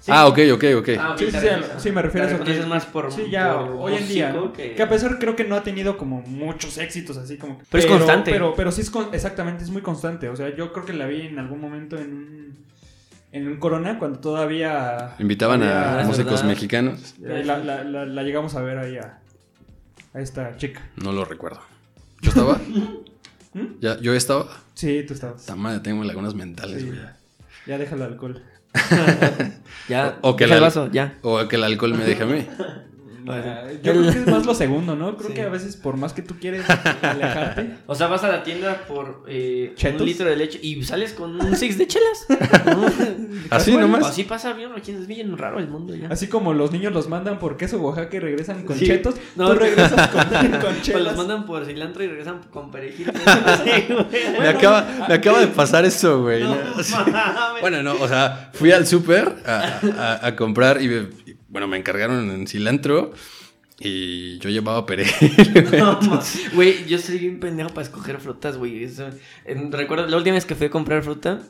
Sí. Ah, ok, ok, ok. Ah, Sí, sí, sí, me refiero a eso. reconoces más por. Sí, ya por hoy en día. Que... Que... a pesar creo que no ha tenido como muchos éxitos así como... que- Pero es constante. Pero, pero sí es con- exactamente, es muy constante. O sea, yo creo que la vi en algún momento en un, en un Corona cuando todavía... Invitaban había- a es músicos verdad. mexicanos. eh, La, la- la- la llegamos a ver ahí a, a esta chica. No lo recuerdo. ¿Yo estaba? ¿Mm? ¿Ya, ¿Yo estaba? Sí, tú estabas. Esta madre, tengo lagunas mentales, Sí. güey. Ya deja el alcohol. Ya. O- que el vaso, ya. O que el alcohol me deje a mí. Ah, Yo creo que es más lo segundo, ¿no? Creo Sí. que a veces por más que tú quieres alejarte... O sea, vas a la tienda por eh, un litro de leche y sales con un six de chelas. Así nomás. Así pasa bien, aquí es bien raro el mundo ya. Así como los niños los mandan por queso Oaxaca y regresan con Sí. chetos, No, tú regresas con, con Pues los chelas. mandan por cilantro y regresan con perejil. Me acaba, me acaba de pasar eso, güey. No. Bueno, no, o sea, fui al súper a, a- a comprar y, y, bueno, me encargaron en cilantro y yo llevaba perejil. No, Güey, yo soy bien pendejo para escoger frutas, güey. Recuerdo, la última vez que fui a comprar fruta,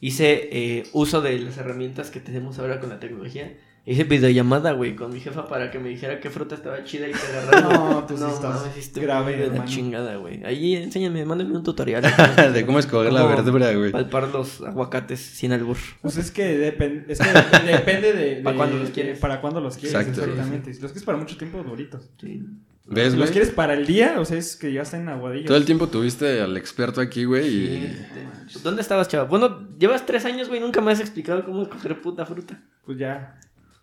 hice eh, uso de las herramientas que tenemos ahora con la tecnología. Hice videollamada, güey, con mi jefa para que me dijera qué fruta estaba chida y te agarrara. No, tú sí estás mames, sí grave, de la chingada, güey. Ahí enséñame, mándame un tutorial. de cómo escoger la verdura, güey. Palpar los aguacates sin albur. Pues es que, depen- es que de- depende de, de- ¿Para cuándo los quieres? Para cuándo los quieres, Exacto. exactamente. Si los quieres para mucho tiempo, duritos. Sí. ¿Ves, Si los quieres para el día, o sea, es que ya están aguadillos. Todo el tiempo tuviste al experto aquí, güey, y... Sí. ¿Dónde estabas, chaval? Bueno, llevas tres años, güey, nunca me has explicado cómo escoger puta fruta. Pues ya,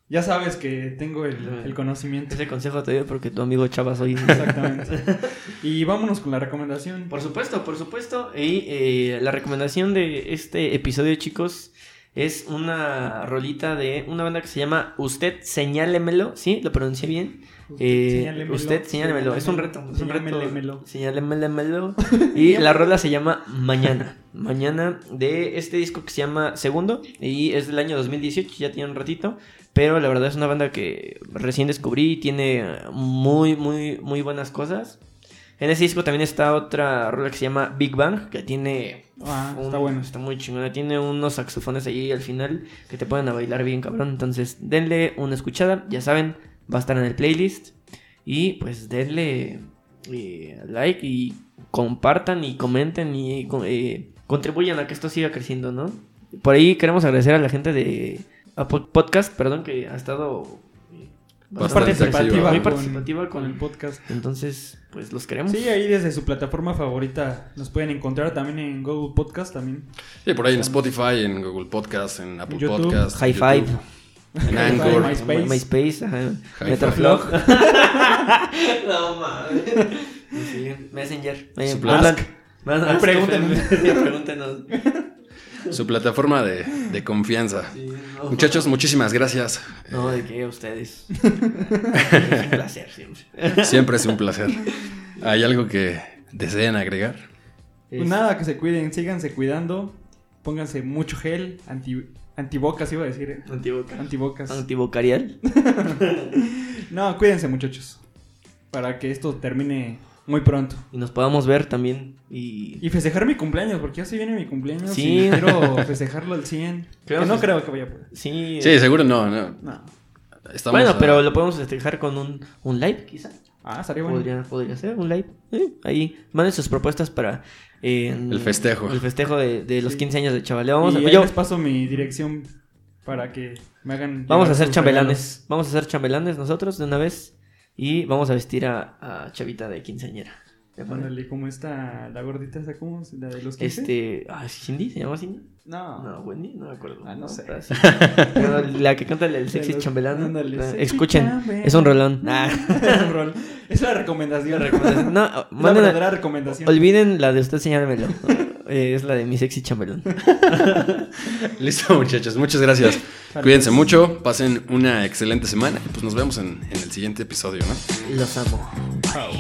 ya sabes que tengo el, el conocimiento. Ese consejo te doy porque tu amigo Chava soy. Exactamente. y vámonos con la recomendación. Por supuesto, por supuesto. Y eh, la recomendación de este episodio, chicos, es una rolita de una banda que se llama Usted Señálemelo. ¿Sí? ¿Lo pronuncié bien? Eh, Señálemelo, usted Señálemelo. Es un reto. Es un reto. Señálemelo. Señálemelo. Y la rola se llama Mañana. Mañana de este disco que se llama Segundo. Y es del año 2018, ya tiene un ratito. Pero la verdad es una banda que recién descubrí y tiene muy, muy, muy buenas cosas. En ese disco también está otra rola que se llama Big Bang, que tiene... Ah, un- está bueno. Está muy chingona. Tiene unos saxofones ahí al final que te ponen a bailar bien cabrón. Entonces, denle una escuchada. Ya saben, va a estar en el playlist. Y pues denle eh, like y compartan y comenten y eh, contribuyan a que esto siga creciendo, ¿no? Por ahí queremos agradecer a la gente de Apple Podcast, perdón, que ha estado... Bastante participativa, muy con- participativa con el con... podcast. Entonces, pues los queremos. Sí, ahí desde su plataforma favorita nos pueden encontrar también en Google Podcast también. Sí, por ahí en Spotify, en Google Podcast, en Apple YouTube, Podcast. High Five. En Anchor. MySpace. MySpace, ajá. Metroflog. no mames. Sí, Messenger. Pregúntenos. Pregúntenos. Su plataforma de, de confianza. Sí, no. Muchachos, muchísimas gracias. No, de qué, a ustedes. es un placer siempre. Siempre es un placer. ¿Hay algo que deseen agregar? Pues Es- nada, que se cuiden, síganse cuidando, pónganse mucho gel, anti, antibocas iba a decir, ¿eh? Antiboca. Antibocas. Antibocarial. No, cuídense muchachos, para que esto termine muy pronto. Y nos podamos ver también. Y. Y festejar mi cumpleaños, porque ya se viene mi cumpleaños Sí. y quiero festejarlo al 100. Creo que no creo que vaya a poder. Sí. Sí, seguro no. no. No. Estamos bueno, a- pero lo podemos festejar con un, un live, quizá. Ah, estaría bueno. Podría, podría ser un live. Eh, ahí, manden sus propuestas para. eh, El festejo. El festejo de, de los Sí. 15 años de Chavaleo. Vamos, y a, yo- les paso mi dirección para que me hagan... vamos a hacer chambelanes. Vamos a hacer chambelanes nosotros de una vez. Y vamos a vestir a, a Chavita de quinceañera. Ándale, ¿cómo está la gordita esa? ¿Cómo? es? ¿La de los 15? Este. Ah, ¿Cindy? ¿Se llama Cindy? No. No, Wendy, no me acuerdo. Ah, no sé. pero la que canta el sexy los- chambelán. ándale, Ah, sexy Escuchen, chambelán. es un rolón. Ah. es un rol. Es la recomendación. No, Es verdadera recomendación. olviden la de usted, señálmelo. Eh, es la de mi sexy chambelán. Listo, muchachos. Muchas gracias. Vale. Cuídense mucho. Pasen una excelente semana. Y pues nos vemos en, en el siguiente episodio, ¿no? Los amo. Chao.